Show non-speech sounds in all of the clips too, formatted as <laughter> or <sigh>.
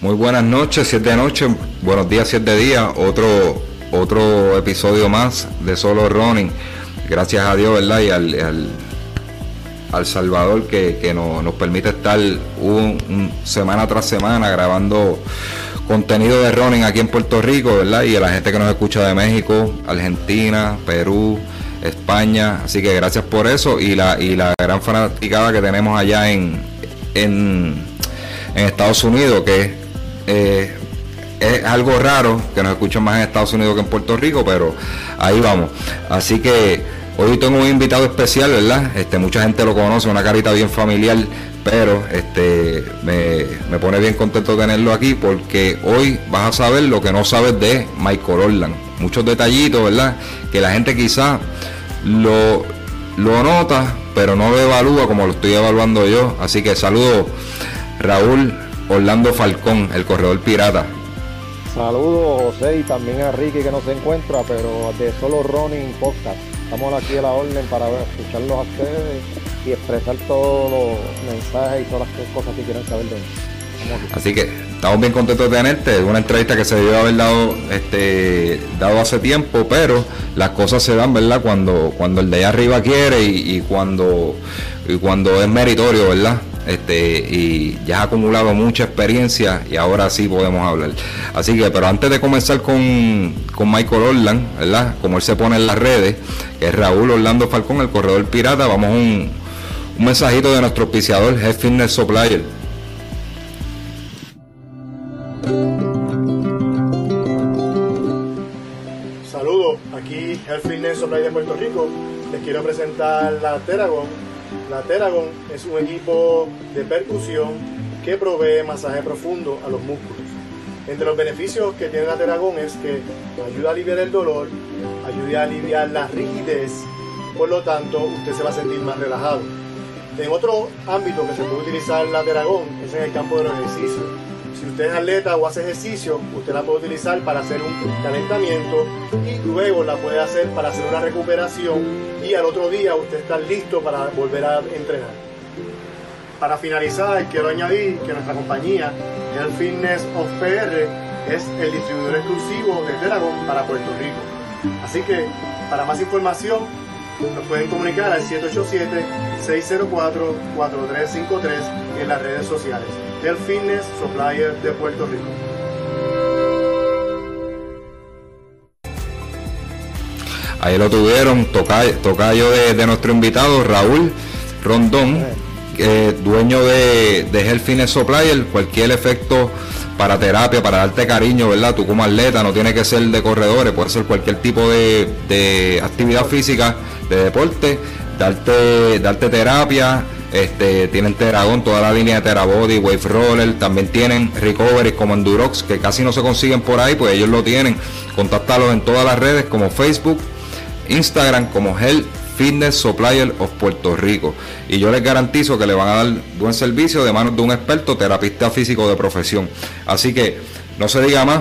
Muy buenas noches, siete de noche, buenos días, siete de día, otro, otro episodio más de Solo Running. Gracias a Dios, ¿verdad? Y al, al, Salvador que, nos, permite estar un, semana tras semana grabando contenido de running aquí en Puerto Rico, ¿verdad? Y a la gente que nos escucha de México, Argentina, Perú, España. Así que gracias por eso y la, y la gran fanaticada que tenemos allá en, en, en Estados Unidos, que eh, es algo raro que nos escuchen más en Estados Unidos que en Puerto Rico, pero ahí vamos. Así que hoy tengo un invitado especial, ¿verdad? Este, mucha gente lo conoce, una carita bien familiar, pero este, me, pone bien contento tenerlo aquí porque hoy vas a saber lo que no sabes de Michael Orland. Muchos detallitos, ¿verdad? Que la gente quizá lo, lo nota, pero no lo evalúa como lo estoy evaluando yo. Así que saludo Raúl Orlando Falcón, el corredor pirata. Saludos José y también a Ricky que no se encuentra, pero de solo Running Podcast. Estamos aquí a la orden para escucharlos a ustedes y expresar todos los mensajes y todas las cosas que quieran saber de él. Así que estamos bien contentos de tenerte. Es una entrevista que se debió haber dado, este, dado hace tiempo, pero las cosas se dan, ¿verdad? Cuando, cuando el de allá arriba quiere y, y cuando, y cuando es meritorio, ¿verdad? Este, y ya ha acumulado mucha experiencia y ahora sí podemos hablar. Así que, pero antes de comenzar con, con Michael Orland, ¿verdad? Como él se pone en las redes, que es Raúl Orlando Falcón, el corredor pirata, vamos a un, un mensajito de nuestro auspiciador, Head Fitness Supplier. Saludos, aquí Health Fitness Supplier de Puerto Rico. Les quiero presentar la Teragon la Teragon es un equipo de percusión que provee masaje profundo a los músculos. Entre los beneficios que tiene la Teragon es que ayuda a aliviar el dolor, ayuda a aliviar la rigidez, por lo tanto usted se va a sentir más relajado. En otro ámbito que se puede utilizar la Teragon es en el campo de los ejercicios si usted es atleta o hace ejercicio, usted la puede utilizar para hacer un calentamiento y luego la puede hacer para hacer una recuperación y al otro día usted está listo para volver a entrenar. Para finalizar, quiero añadir que nuestra compañía, el Fitness of PR, es el distribuidor exclusivo de Teragon para Puerto Rico. Así que, para más información, nos pueden comunicar al 787-604-4353 en las redes sociales del Fitness Supplier de Puerto Rico. Ahí lo tuvieron, tocayo, de, de, nuestro invitado Raúl Rondón, dueño de, de Health Fitness Supplier, cualquier efecto para terapia, para darte cariño, ¿verdad? Tú como atleta no tiene que ser de corredores, puede ser cualquier tipo de, de actividad física, de deporte, darte, darte terapia, este, tienen Teragón, toda la línea de Terabody, Wave Roller, también tienen Recovery como Endurox, que casi no se consiguen por ahí, pues ellos lo tienen. Contáctalos en todas las redes como Facebook, Instagram, como Health Fitness Supplier of Puerto Rico. Y yo les garantizo que le van a dar buen servicio de manos de un experto terapista físico de profesión. Así que no se diga más.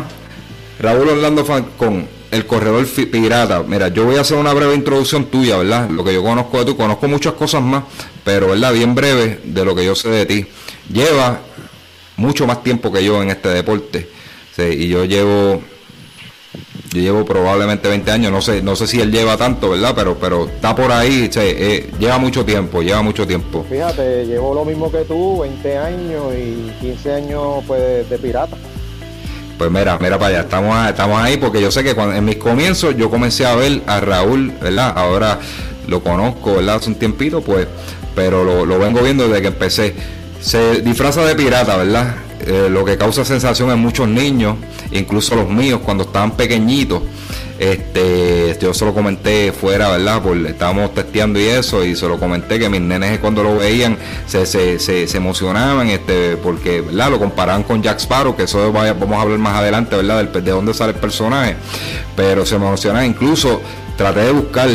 Raúl Orlando con el corredor pirata. Mira, yo voy a hacer una breve introducción tuya, ¿verdad? Lo que yo conozco de tú, conozco muchas cosas más, pero, ¿verdad? Bien breve de lo que yo sé de ti. Lleva mucho más tiempo que yo en este deporte. y yo llevo yo llevo probablemente 20 años, no sé, no sé si él lleva tanto, ¿verdad? Pero, pero está por ahí, eh, lleva mucho tiempo, lleva mucho tiempo. Fíjate, llevo lo mismo que tú, 20 años y 15 años pues de pirata. Pues mira, mira para allá, estamos, estamos ahí porque yo sé que cuando, en mis comienzos yo comencé a ver a Raúl, ¿verdad? Ahora lo conozco, ¿verdad? Hace un tiempito, pues, pero lo, vengo viendo desde que empecé. Se disfraza de pirata, ¿verdad? Eh, lo que causa sensación en muchos niños, incluso los míos cuando estaban pequeñitos. Este, yo se lo comenté fuera, ¿verdad? Porque estábamos testeando y eso, y se lo comenté que mis nenes cuando lo veían se, se, se, emocionaban, este, porque, ¿verdad? Lo comparaban con Jack Sparrow, que eso vamos a hablar más adelante, ¿verdad? De, de dónde sale el personaje, pero se emocionaban, incluso traté de buscar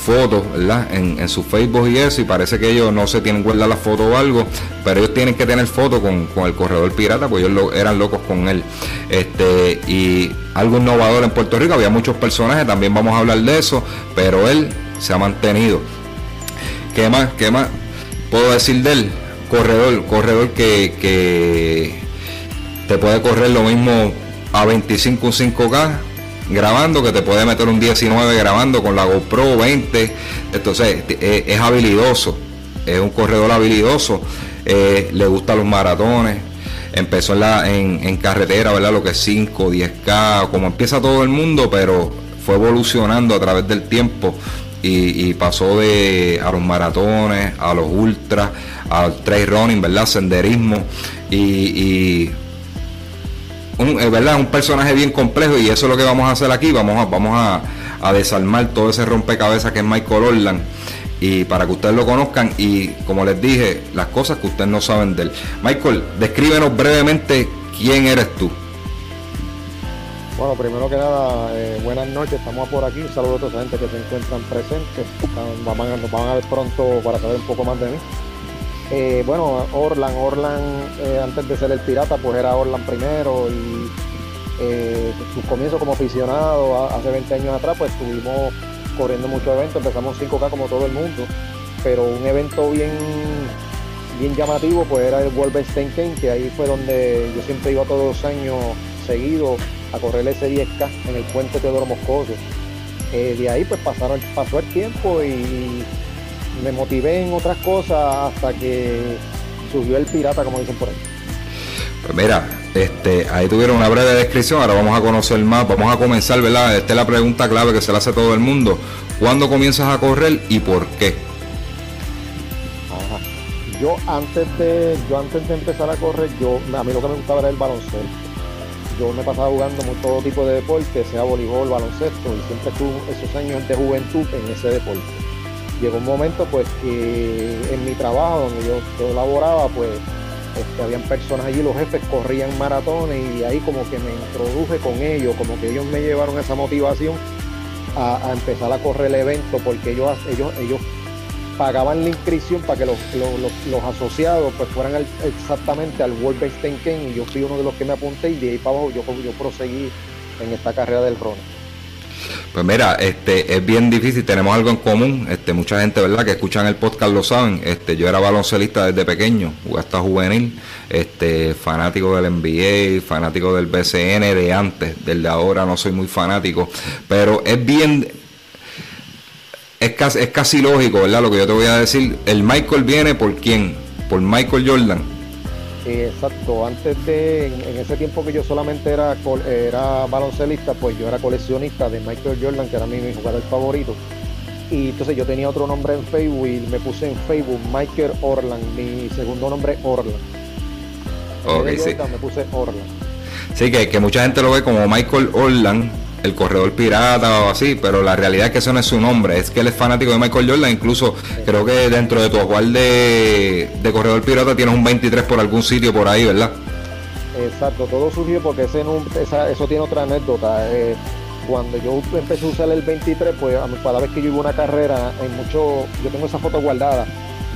fotos, ¿verdad? En, su Facebook y eso, y parece que ellos no se tienen guardar la foto o algo, pero ellos tienen que tener foto con, el corredor pirata, pues ellos eran locos con él. Este, y algo innovador en Puerto Rico, había muchos personajes, también vamos a hablar de eso, pero él se ha mantenido. ¿Qué más? ¿Qué más puedo decir de él? Corredor, corredor que, que te puede correr lo mismo a 25 un 5K grabando, que te puede meter un 19 grabando con la GoPro 20. Entonces, eh, es, habilidoso, es un corredor habilidoso, eh, le gustan los maratones. Empezó en, la, en, carretera, ¿verdad? Lo que es 5, 10K, como empieza todo el mundo, pero fue evolucionando a través del tiempo y, pasó de a los maratones, a los ultras, al trail running, ¿verdad? Senderismo y un, es verdad, un personaje bien complejo y eso es lo que vamos a hacer aquí. Vamos a, vamos a, desarmar todo ese rompecabezas que es Michael Orland y para que ustedes lo conozcan y como les dije, las cosas que ustedes no saben de él. Michael, descríbenos brevemente quién eres tú. Bueno, primero que nada, eh, buenas noches, estamos por aquí. Un saludo a toda esa gente que se encuentran presentes. Nos van a ver pronto para saber un poco más de mí. Eh, bueno, Orlan, Orlan eh, antes de ser el pirata, pues era Orlan primero y eh, sus comienzos como aficionado hace 20 años atrás, pues estuvimos corriendo muchos eventos, empezamos 5K como todo el mundo, pero un evento bien, bien llamativo pues era el 10K, que ahí fue donde yo siempre iba todos los años seguidos a correr ese 10K en el puente Teodoro Moscoso. de ahí pues pasaron, pasó el tiempo y me motivé en otras cosas hasta que subió el pirata, como dicen por ahí. Pues mira, este, ahí tuvieron una breve descripción, ahora vamos a conocer más, vamos a comenzar, ¿verdad? Esta es la pregunta clave que se le hace a todo el mundo. ¿Cuándo comienzas a correr y por qué? Yo antes de, yo antes de empezar a correr, yo, a mí lo que me gustaba era el baloncesto. Yo me pasaba jugando todo tipo de deporte, sea voleibol, baloncesto, y siempre tuve esos años de juventud en ese deporte llegó un momento pues que en mi trabajo donde yo, yo laboraba pues este, habían personas allí, los jefes corrían maratones y ahí como que me introduje con ellos, como que ellos me llevaron esa motivación a, empezar a correr el evento porque ellos, ellos, pagaban la inscripción para que los, los, asociados pues fueran exactamente al World Best 10 y yo fui uno de los que me apunté y de ahí para abajo yo, yo proseguí en esta carrera del Rona. Pues mira, este es bien difícil, tenemos algo en común, este mucha gente, ¿verdad? que escuchan el podcast lo saben. Este yo era baloncelista desde pequeño, hasta juvenil, este fanático del NBA, fanático del BCN de antes, del de ahora no soy muy fanático, pero es bien es casi, es casi lógico, ¿verdad? Lo que yo te voy a decir, el Michael viene por quién? Por Michael Jordan exacto, antes de, en, ese tiempo que yo solamente era, era baloncelista, pues yo era coleccionista de Michael Jordan, que era mi, jugador favorito. Y entonces yo tenía otro nombre en Facebook y me puse en Facebook Michael Orland, mi segundo nombre Orland. Ok, sí. Me puse Orland. Sí, que, que mucha gente lo ve como Michael Orland, el corredor pirata o así, pero la realidad es que eso no es su nombre, es que él es fanático de Michael Jordan, incluso creo que dentro de tu acual de, corredor pirata tienes un 23 por algún sitio por ahí, ¿verdad? Exacto, todo surgió porque ese, eso tiene otra anécdota. Eh, cuando yo empecé a usar el 23, pues cada vez que yo iba una carrera, en mucho, yo tengo esa foto guardada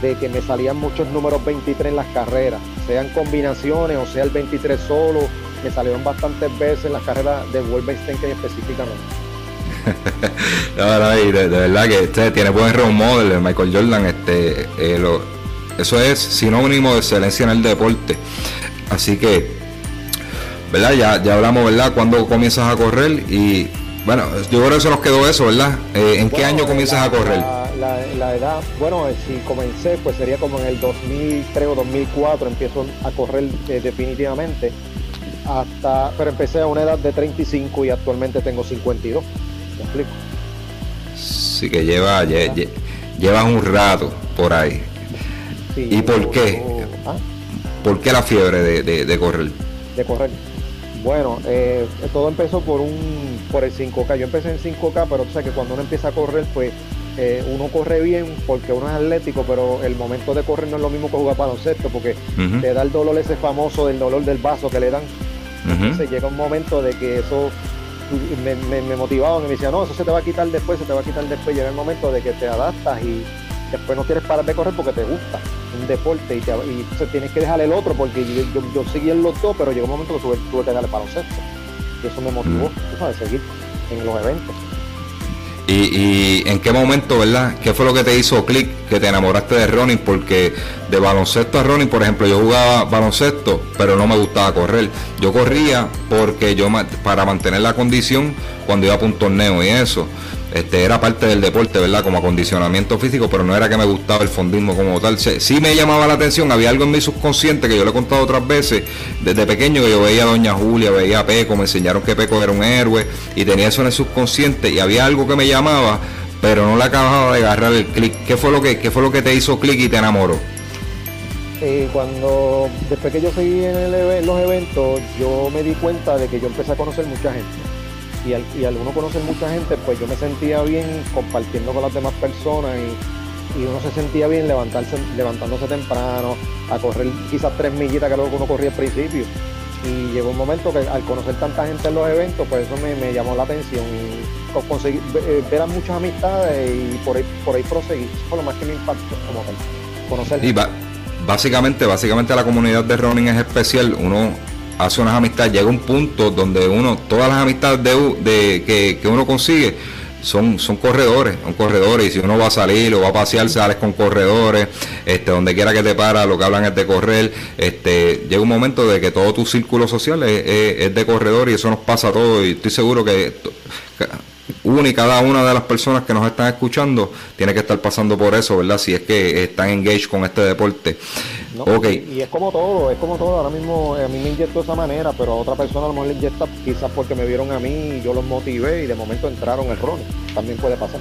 de que me salían muchos números 23 en las carreras, sean combinaciones o sea el 23 solo me salieron bastantes veces en las carreras de Wolverine específicamente. <laughs> de, verdad que este tiene buen role model, Michael Jordan, este, eh, eso es sinónimo de excelencia en el deporte. Así que, ¿verdad? Ya, ya hablamos, ¿verdad? Cuando comienzas a correr y, bueno, yo creo que eso nos quedó eso, ¿verdad? Eh, ¿En qué año comienzas a correr? La, edad, bueno, eh, si comencé, pues sería como en el 2003 o 2004, empiezo a correr definitivamente hasta, pero empecé a una edad de 35 y actualmente tengo 52. ¿Me explico? Sí, que lleva, lleva un rato por ahí. ¿Y por qué? ¿ah? ¿Por qué la fiebre de, correr? De correr. Bueno, eh, todo empezó por un por el 5K. Yo empecé en 5K, pero tú sabes que cuando uno empieza a correr, pues eh, uno corre bien porque uno es atlético, pero el momento de correr no es lo mismo que jugar baloncesto, porque te da el dolor ese famoso del dolor del vaso que le dan. Entonces llega un momento de que eso me, me, me motivaba, me decía, no, eso se te va a quitar después, se te va a quitar después. Llega el momento de que te adaptas y después no quieres parar de correr porque te gusta un deporte y, te, y tienes que dejar el otro porque yo, yo, seguí en los dos, pero llegó un momento que tuve, tuve que darle baloncesto. Y eso me motivó, mm. sabes, seguir en los eventos. Y, en qué momento, ¿verdad? ¿Qué fue lo que te hizo clic que te enamoraste de running? Porque de baloncesto a running, por ejemplo, yo jugaba baloncesto, pero no me gustaba correr. Yo corría porque yo para mantener la condición cuando iba a un torneo y eso. Este, era parte del deporte, ¿verdad? Como acondicionamiento físico, pero no era que me gustaba el fondismo como tal. Sí me llamaba la atención, había algo en mi subconsciente que yo le he contado otras veces, desde pequeño que yo veía a Doña Julia, veía a Peco, me enseñaron que Peco era un héroe y tenía eso en el subconsciente y había algo que me llamaba, pero no le acababa de agarrar el clic. ¿Qué fue lo que, qué fue lo que te hizo clic y te enamoró? Eh, cuando después que yo seguí en los eventos, yo me di cuenta de que yo empecé a conocer mucha gente y al, y al uno conocer mucha gente, pues yo me sentía bien compartiendo con las demás personas y, uno se sentía bien levantarse, levantándose temprano, a correr quizás tres millitas que luego uno corría al principio. Y llegó un momento que al conocer tanta gente en los eventos, pues eso me, llamó la atención y conseguir eh, ver a muchas amistades y por ahí, por ahí proseguir. Eso fue lo más que me impactó como tal. Conocer. Y básicamente, básicamente la comunidad de running es especial. Uno hace unas amistades, llega un punto donde uno, todas las amistades de, que, uno consigue son, son corredores, son corredores, y si uno va a salir o va a pasear, sales con corredores, este, donde quiera que te para, lo que hablan es de correr, este, llega un momento de que todo tu círculo social es, de corredor y eso nos pasa a todos, y estoy seguro que una y cada una de las personas que nos están escuchando tiene que estar pasando por eso, ¿verdad? Si es que están engaged con este deporte. Y es como todo, es como todo. Ahora mismo a mí me inyectó de esa manera, pero a otra persona a lo mejor le inyecta quizás porque me vieron a mí y yo los motivé y de momento entraron rol. También puede pasar.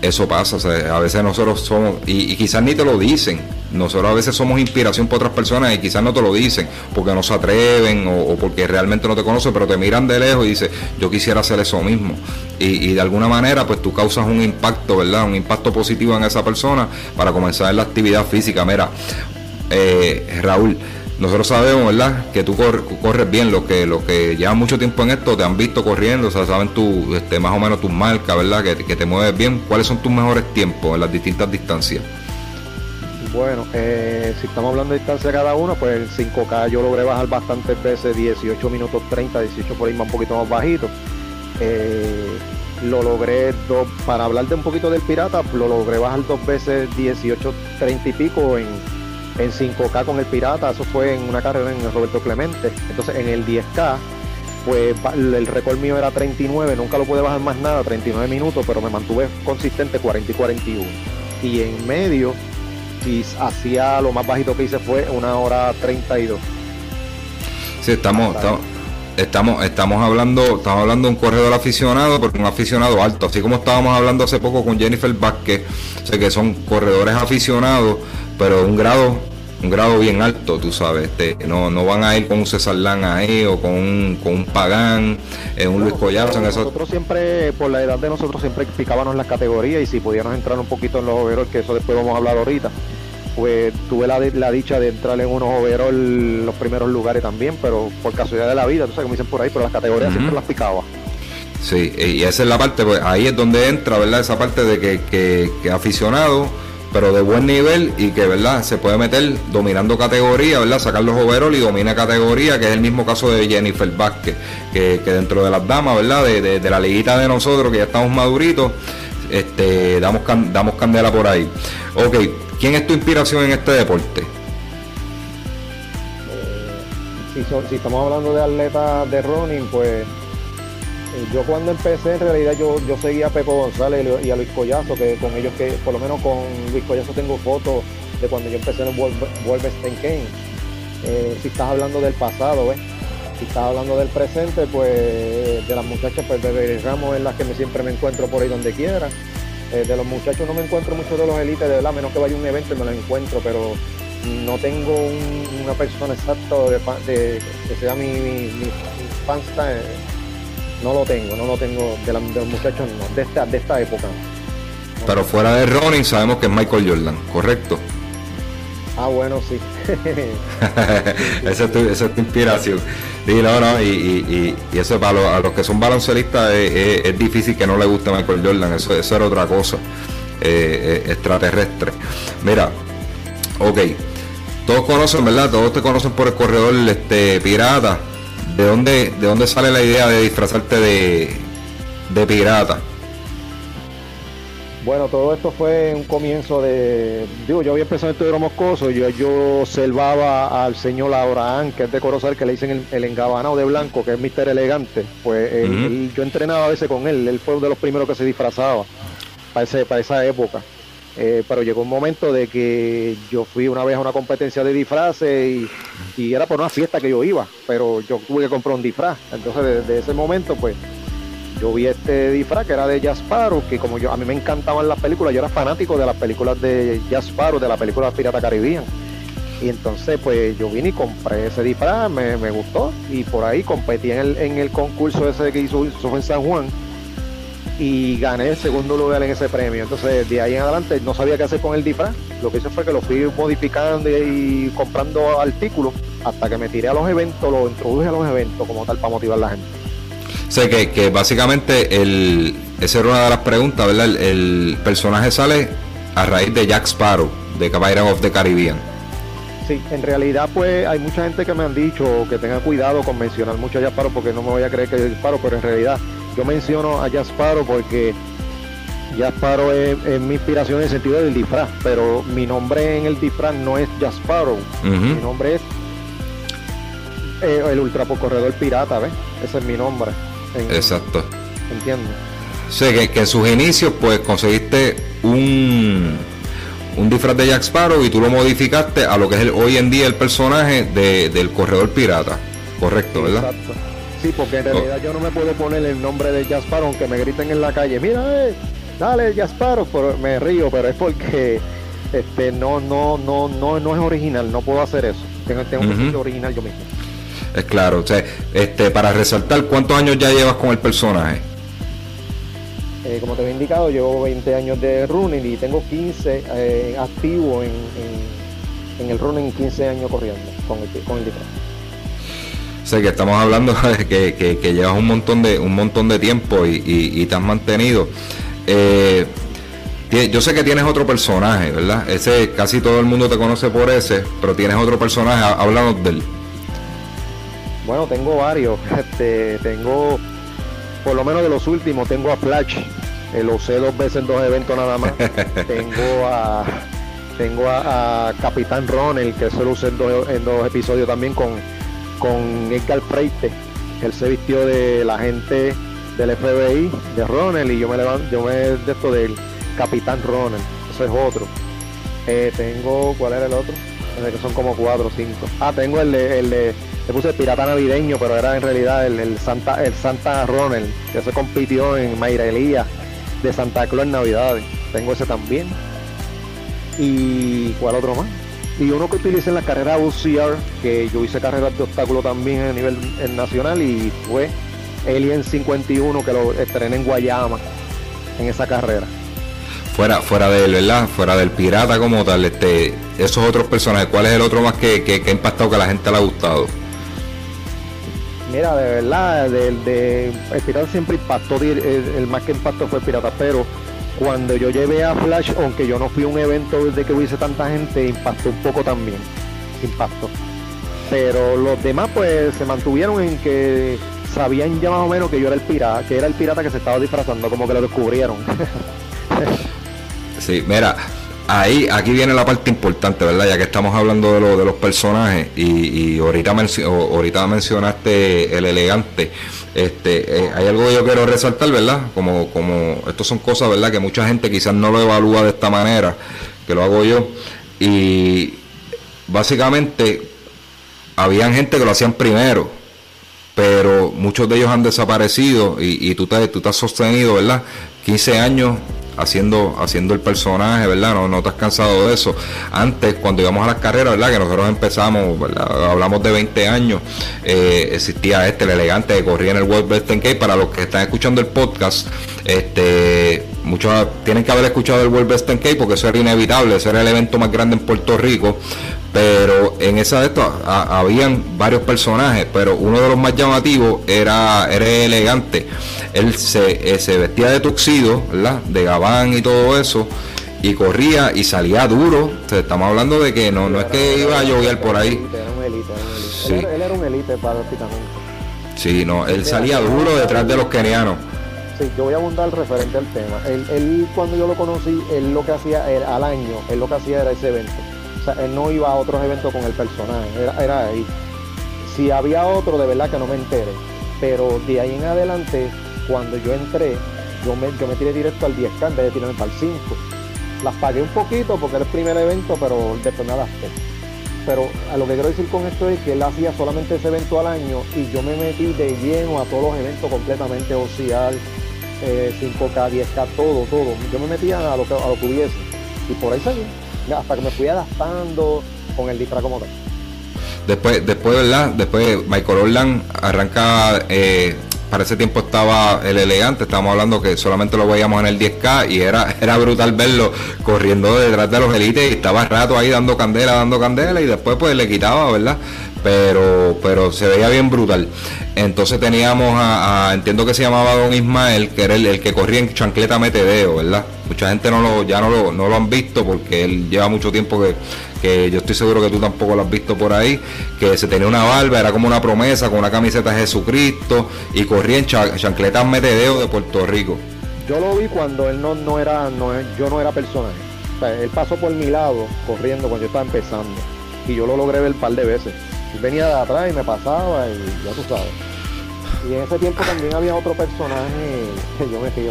Eso pasa, a veces nosotros somos, y, quizás ni te lo dicen, nosotros a veces somos inspiración para otras personas y quizás no te lo dicen porque no se atreven o, porque realmente no te conocen, pero te miran de lejos y dicen, yo quisiera hacer eso mismo. Y, y, de alguna manera, pues tú causas un impacto, ¿verdad? Un impacto positivo en esa persona para comenzar la actividad física. Mira, eh, Raúl, nosotros sabemos, ¿verdad? Que tú corres bien, los que, lo que llevan mucho tiempo en esto te han visto corriendo, o sea, saben tu, este, más o menos tus marcas, ¿verdad? Que, te mueves bien. ¿Cuáles son tus mejores tiempos en las distintas distancias? Bueno, eh, si estamos hablando de distancia cada uno, pues el 5K yo logré bajar bastantes veces, 18 minutos 30, 18 por ahí más un poquito más bajito. Eh, lo logré dos, para hablar de un poquito del pirata, lo logré bajar dos veces 18, 30 y pico en en 5K con el Pirata, eso fue en una carrera en Roberto Clemente. Entonces en el 10K, pues el récord mío era 39, nunca lo pude bajar más nada, 39 minutos, pero me mantuve consistente 40 y 41. Y en medio, y hacía lo más bajito que hice fue una hora 32. Sí, estamos, estamos, estamos, estamos hablando, estamos hablando de un corredor aficionado, pero un aficionado alto, así como estábamos hablando hace poco con Jennifer Vázquez, sé que son corredores aficionados, pero un grado un grado bien alto, tú sabes, este, no, no van a ir con un César Lan ahí o con un, con un Pagán, eh, un Luis Collazo. Nosotros siempre, por la edad de nosotros, siempre picábamos las categorías y si podíamos entrar un poquito en los overall, que eso después vamos a hablar ahorita, pues tuve la, la dicha de entrar en unos overall los primeros lugares también, pero por casualidad de la vida, tú sabes como dicen por ahí, pero las categorías siempre las picaba. Sí, y esa es la parte, pues ahí es donde entra, ¿verdad? Esa parte de que, que, que aficionado pero de buen nivel y que verdad se puede meter dominando categoría, ¿verdad? Sacar los overall y domina categoría, que es el mismo caso de Jennifer Vázquez, que, dentro de las damas, ¿verdad? De, la liguita de nosotros, que ya estamos maduritos, este, damos, damos candela por ahí. Ok, ¿quién es tu inspiración en este deporte? Eh, si, estamos hablando de atletas de running, pues yo cuando empecé en realidad yo, yo seguía a Pepo González y a Luis Collazo, que con ellos que por lo menos con Luis Collazo tengo fotos de cuando yo empecé en el Wolverstein Kane. Eh, si estás hablando del pasado, Si estás hablando del presente, pues de las muchachas, pues de Ramos es la que siempre me encuentro por ahí donde quiera. Eh, de los muchachos no me encuentro mucho de los élites, de verdad, menos que vaya a un evento y me lo encuentro, pero no tengo una persona exacta de, que sea mi, mi, eh, no lo tengo, no lo tengo de, los muchachos, no, de esta, de esta época. Pero fuera de Ronin sabemos que es Michael Jordan, ¿correcto? Ah, bueno, sí. <laughs> esa, es tu, inspiración. y, y, eso para los, que son baloncelistas es, difícil que no le guste Michael Jordan, eso, eso era otra cosa eh, eh, extraterrestre. Mira, ok, todos conocen, ¿verdad? Todos te conocen por el corredor este, pirata. ¿De dónde, ¿De dónde sale la idea de disfrazarte de, de pirata? Bueno, todo esto fue un comienzo de. Digo, yo había empezado en Estudio Moscoso, yo, yo observaba al señor Abraham, que es de Corozal, que le dicen el, engabanado de blanco, que es Mister Elegante. Pues yo entrenaba a veces con él, él fue uno de los primeros que se disfrazaba para, ese, para esa época. Eh, pero llegó un momento de que yo fui una vez a una competencia de disfraces y, era por una fiesta que yo iba, pero yo tuve que comprar un disfraz. Entonces, desde ese momento, pues yo vi este disfraz que era de Jasparo, que como yo a mí me encantaban las películas, yo era fanático de las películas de Jasparo, de la película Pirata Caribbean. Y entonces pues yo vine y compré ese disfraz, me, gustó y por ahí competí en el, en el concurso ese que hizo, hizo en San Juan y gané el segundo lugar en ese premio. Entonces de ahí en adelante no sabía qué hacer con el disfraz. Lo que hice fue que lo fui modificando y comprando artículos hasta que me tiré a los eventos, lo introduje a los eventos como tal para motivar a la gente. Sé que, que básicamente el, esa era una de las preguntas, ¿verdad? El, personaje sale a raíz de Jack Sparrow, de Caballero of the Caribbean. Sí, en realidad pues hay mucha gente que me han dicho que tenga cuidado con mencionar mucho a Jack Sparrow porque no me voy a creer que es Sparrow, pero en realidad yo menciono a Jack Sparrow porque Jack Sparrow es, mi inspiración en el sentido del disfraz, pero mi nombre en el disfraz no es Jack Sparrow, mi nombre es eh, el ultrapocorredor pirata, ¿ves? Ese es mi nombre. Exacto. Entiendo. Sé que, que, en sus inicios, pues conseguiste un, un disfraz de Jack Sparrow y tú lo modificaste a lo que es el, hoy en día el personaje de, del corredor pirata. Correcto, ¿verdad? Exacto. Sí, porque en realidad yo no me puedo poner el nombre de Jack Sparrow, aunque me griten en la calle, mira, eh, dale Jack Sparrow, me río, pero es porque este no no no no no es original, no puedo hacer eso. Tengo, tengo que ser original yo mismo. Es claro, o sea, este, para resaltar, ¿cuántos años ya llevas con el personaje? Eh, como te he indicado, llevo 20 años de running y tengo 15 eh, activo en, en, el running, 15 años corriendo con el, con el Sé que estamos hablando <laughs> de que, que, llevas un montón de un montón de tiempo y, te has mantenido. Eh, yo sé que tienes otro personaje, ¿verdad? Ese casi todo el mundo te conoce por ese, pero tienes otro personaje, háblanos del bueno, tengo varios. <laughs> Este, tengo, por lo menos de los últimos, tengo a Flash. Eh, lo usé dos veces en dos eventos nada más. <laughs> tengo a tengo a, Capitán Ronel, que eso lo usé en dos, episodios también con, con Edgar Freite. Él se vistió de la gente del FBI, de Ronel, y yo me levanto, yo me de esto del Capitán Ronel. Ese es otro. Eh, tengo, ¿cuál era el otro? que son como cuatro o cinco. Ah, tengo el el de se puse pirata navideño, pero era en realidad el, Santa el Santa Ronald, que se compitió en Mayra Elías de Santa Claus en Navidades. Tengo ese también. ¿Y cuál otro más? Y uno que utilicé en la carrera UCR, que yo hice carreras de obstáculo también a nivel nacional y fue Alien 51 que lo estrené en Guayama en esa carrera. Fuera, fuera del, ¿verdad? Fuera del pirata como tal, este, esos otros personajes, ¿cuál es el otro más que, que, que ha impactado que la gente le ha gustado? Mira, de verdad, el, de, el pirata siempre impactó, el, más que impactó fue el pirata, pero cuando yo llevé a Flash, aunque yo no fui a un evento desde que hubiese tanta gente, impactó un poco también, impactó. Pero los demás pues se mantuvieron en que sabían ya más o menos que yo era el pirata, que era el pirata que se estaba disfrazando, como que lo descubrieron. <laughs> sí, mira, ahí, aquí viene la parte importante, ¿verdad? Ya que estamos hablando de, lo, de los personajes y, ahorita, ahorita mencionaste el elegante. Este, eh, hay algo que yo quiero resaltar, ¿verdad? Como, como, estos son cosas, ¿verdad? Que mucha gente quizás no lo evalúa de esta manera, que lo hago yo. Y básicamente, habían gente que lo hacían primero, pero muchos de ellos han desaparecido y, y tú, te, tú te has sostenido, ¿verdad? 15 años haciendo, haciendo el personaje, ¿verdad? No, no te has cansado de eso. Antes, cuando íbamos a las carreras, ¿verdad? Que nosotros empezamos, ¿verdad? Hablamos de 20 años, eh, existía este, el elegante que corría en el World Western K. Para los que están escuchando el podcast, este, muchos tienen que haber escuchado el World Western K porque eso era inevitable, ese era el evento más grande en Puerto Rico pero en esa de esto habían varios personajes, pero uno de los más llamativos era, era elegante. Él se, eh, se vestía de tuxido, ¿verdad? De gabán y todo eso, y corría y salía duro. estamos hablando de que no, no es que iba a llover por ahí. Era un elite, Sí. Él, era un elite prácticamente. Sí, no, él salía duro detrás de los kenianos. Sí, yo voy a abundar referente al tema. Él, él, cuando yo lo conocí, él lo que hacía era, al año, él lo que hacía era ese evento él no iba a otros eventos con el personaje, era, ahí. Si había otro, de verdad que no me enteré. Pero de ahí en adelante, cuando yo entré, yo me, yo me tiré directo al 10K en vez de tirarme para el 5. Las pagué un poquito porque era el primer evento, pero después me adapté. Pero a lo que quiero decir con esto es que él hacía solamente ese evento al año y yo me metí de lleno a todos los eventos completamente 5K, eh, 10K, todo, todo. Yo me metía a lo que, a lo que hubiese. Y por ahí seguí hasta que me fui adaptando con el disfraz como tal. Después, después, ¿verdad? Después Michael Orland arranca, eh, para ese tiempo estaba el elegante, estábamos hablando que solamente lo veíamos en el 10K y era, <laughs> era brutal verlo corriendo detrás de los élites y estaba rato ahí dando candela, dando candela y después pues le quitaba, ¿verdad? Pero, pero se veía bien brutal. Entonces teníamos a, entiendo que se llamaba Don Ismael, que era el, que corría en chancleta metedeo, ¿verdad? Mucha gente no lo, ya no lo, no lo han visto porque él lleva mucho tiempo que, que yo estoy seguro que tú tampoco lo has visto por ahí, que se tenía una barba, era como una promesa con una camiseta de Jesucristo y corría en chancletas metedeo de Puerto Rico. Yo lo vi cuando él no, no era, no, yo no era personaje. O sea, él pasó por mi lado corriendo cuando yo estaba empezando y yo lo logré ver un par de veces. Él venía de atrás y me pasaba y ya tú sabes. Y en ese tiempo también había otro personaje que yo me fijé,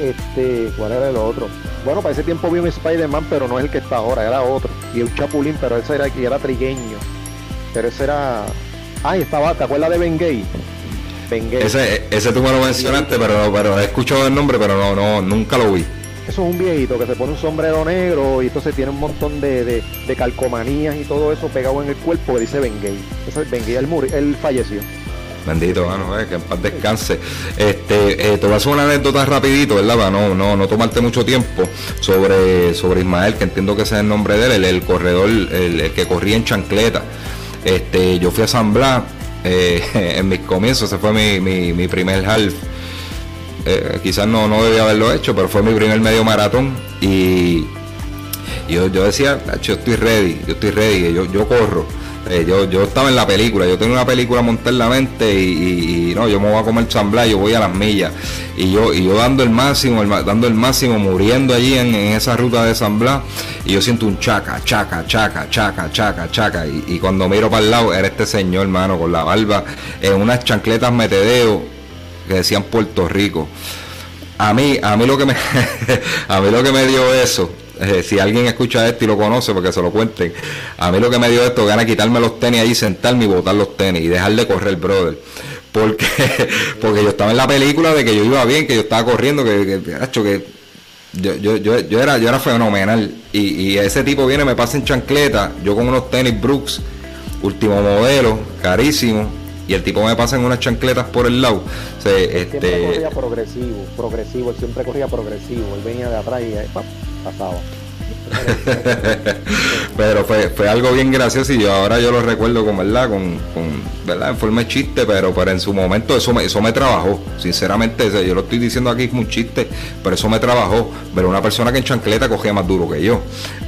Este, ¿cuál era el otro? Bueno, para ese tiempo vi un Spider-Man, pero no es el que está ahora, era otro. Y un Chapulín, pero ese era que era trigueño. Pero ese era. Ay, estaba, ¿te acuerdas de Ben Gay? Ben Gay. Ese, ese tú me lo mencionaste, pero, pero he escuchado el nombre, pero no, no, nunca lo vi. Eso es un viejito que se pone un sombrero negro y entonces tiene un montón de, calcomanías y todo eso pegado en el cuerpo que dice Ben Gay. Ese es Ben Gay, él, él falleció. Bendito, bueno, eh, que en paz descanse. Este, eh, te voy a hacer una anécdota rapidito, ¿verdad? Para no, no, no tomarte mucho tiempo sobre, sobre Ismael, que entiendo que ese es el nombre de él, el, corredor, el, que corría en chancleta. Este, yo fui a San Blas eh, <laughs> en mis comienzos, ese fue mi, mi, primer half. quizás no, no debía haberlo hecho, pero fue mi primer medio maratón y yo, yo decía, yo estoy ready, yo estoy ready, yo, yo corro. Eh, yo, yo estaba en la película, yo tengo una película montada en la mente y, no, yo me voy a comer chambla, yo voy a las millas. Y yo, y yo dando el máximo, dando el máximo, muriendo allí en, esa ruta de San y yo siento un chaca, chaca, chaca, chaca, chaca, chaca. Y, cuando miro para el lado, era este señor, hermano, con la barba, en unas chancletas metedeo que decían Puerto Rico. A mí, a mí lo que me, <laughs> a mí lo que me dio eso eh, si alguien escucha esto y lo conoce, porque se lo cuenten, a mí lo que me dio esto gana quitarme los tenis ahí, sentarme y botar los tenis y dejar de correr, brother. Porque, <laughs> porque yo estaba en la película de que yo iba bien, que yo estaba corriendo, que, que, que yo, yo, yo, yo, era, yo era fenomenal. Y, y ese tipo viene, me pasa en chancleta, yo con unos tenis Brooks, último modelo, carísimo, y el tipo me pasa en unas chancletas por el lado. este... Siempre corría progresivo, progresivo, él siempre corría progresivo, él venía de atrás y pasado. <laughs> pero fue, fue algo bien gracioso y yo ahora yo lo recuerdo con verdad, con, con verdad, en forma de chiste, pero, pero en su momento eso me, eso me trabajó. Sinceramente, yo lo estoy diciendo aquí como un chiste, pero eso me trabajó. Pero una persona que en chancleta cogía más duro que yo.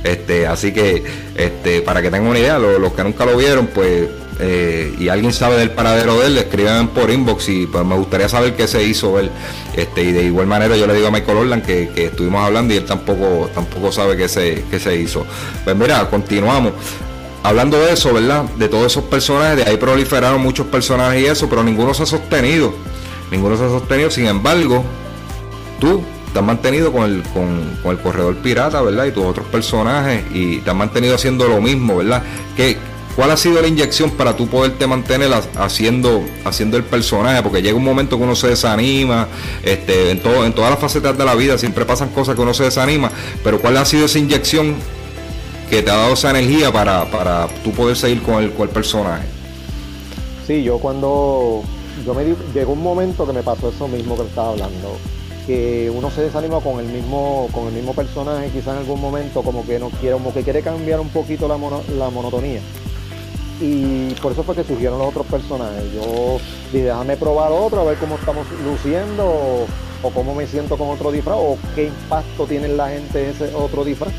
Este, así que, este, para que tengan una idea, los que nunca lo vieron, pues eh, y alguien sabe del paradero de él, escriban por inbox y pues me gustaría saber qué se hizo él. Este, y de igual manera yo le digo a Michael Orland que, estuvimos hablando y él tampoco, tampoco sabe qué se, qué se hizo. Pues mira, continuamos. Hablando de eso, ¿verdad? De todos esos personajes, de ahí proliferaron muchos personajes y eso, pero ninguno se ha sostenido. Ninguno se ha sostenido, sin embargo, tú te has mantenido con el, con, con el corredor pirata, ¿verdad? Y tus otros personajes, y te has mantenido haciendo lo mismo, ¿verdad? Que ¿Cuál ha sido la inyección para tú poderte mantener haciendo, haciendo el personaje? Porque llega un momento que uno se desanima, este, en, todo, en todas las facetas de la vida siempre pasan cosas que uno se desanima, pero ¿cuál ha sido esa inyección que te ha dado esa energía para, para tú poder seguir con el, con el personaje? Sí, yo cuando yo me llegó un momento que me pasó eso mismo que estaba hablando que uno se desanima con el mismo con el mismo personaje quizás en algún momento como que no quiere como que quiere cambiar un poquito la monotonía y por eso fue que surgieron los otros personajes. Yo dije, déjame probar otro, a ver cómo estamos luciendo o, cómo me siento con otro disfraz o qué impacto tiene en la gente ese otro disfraz.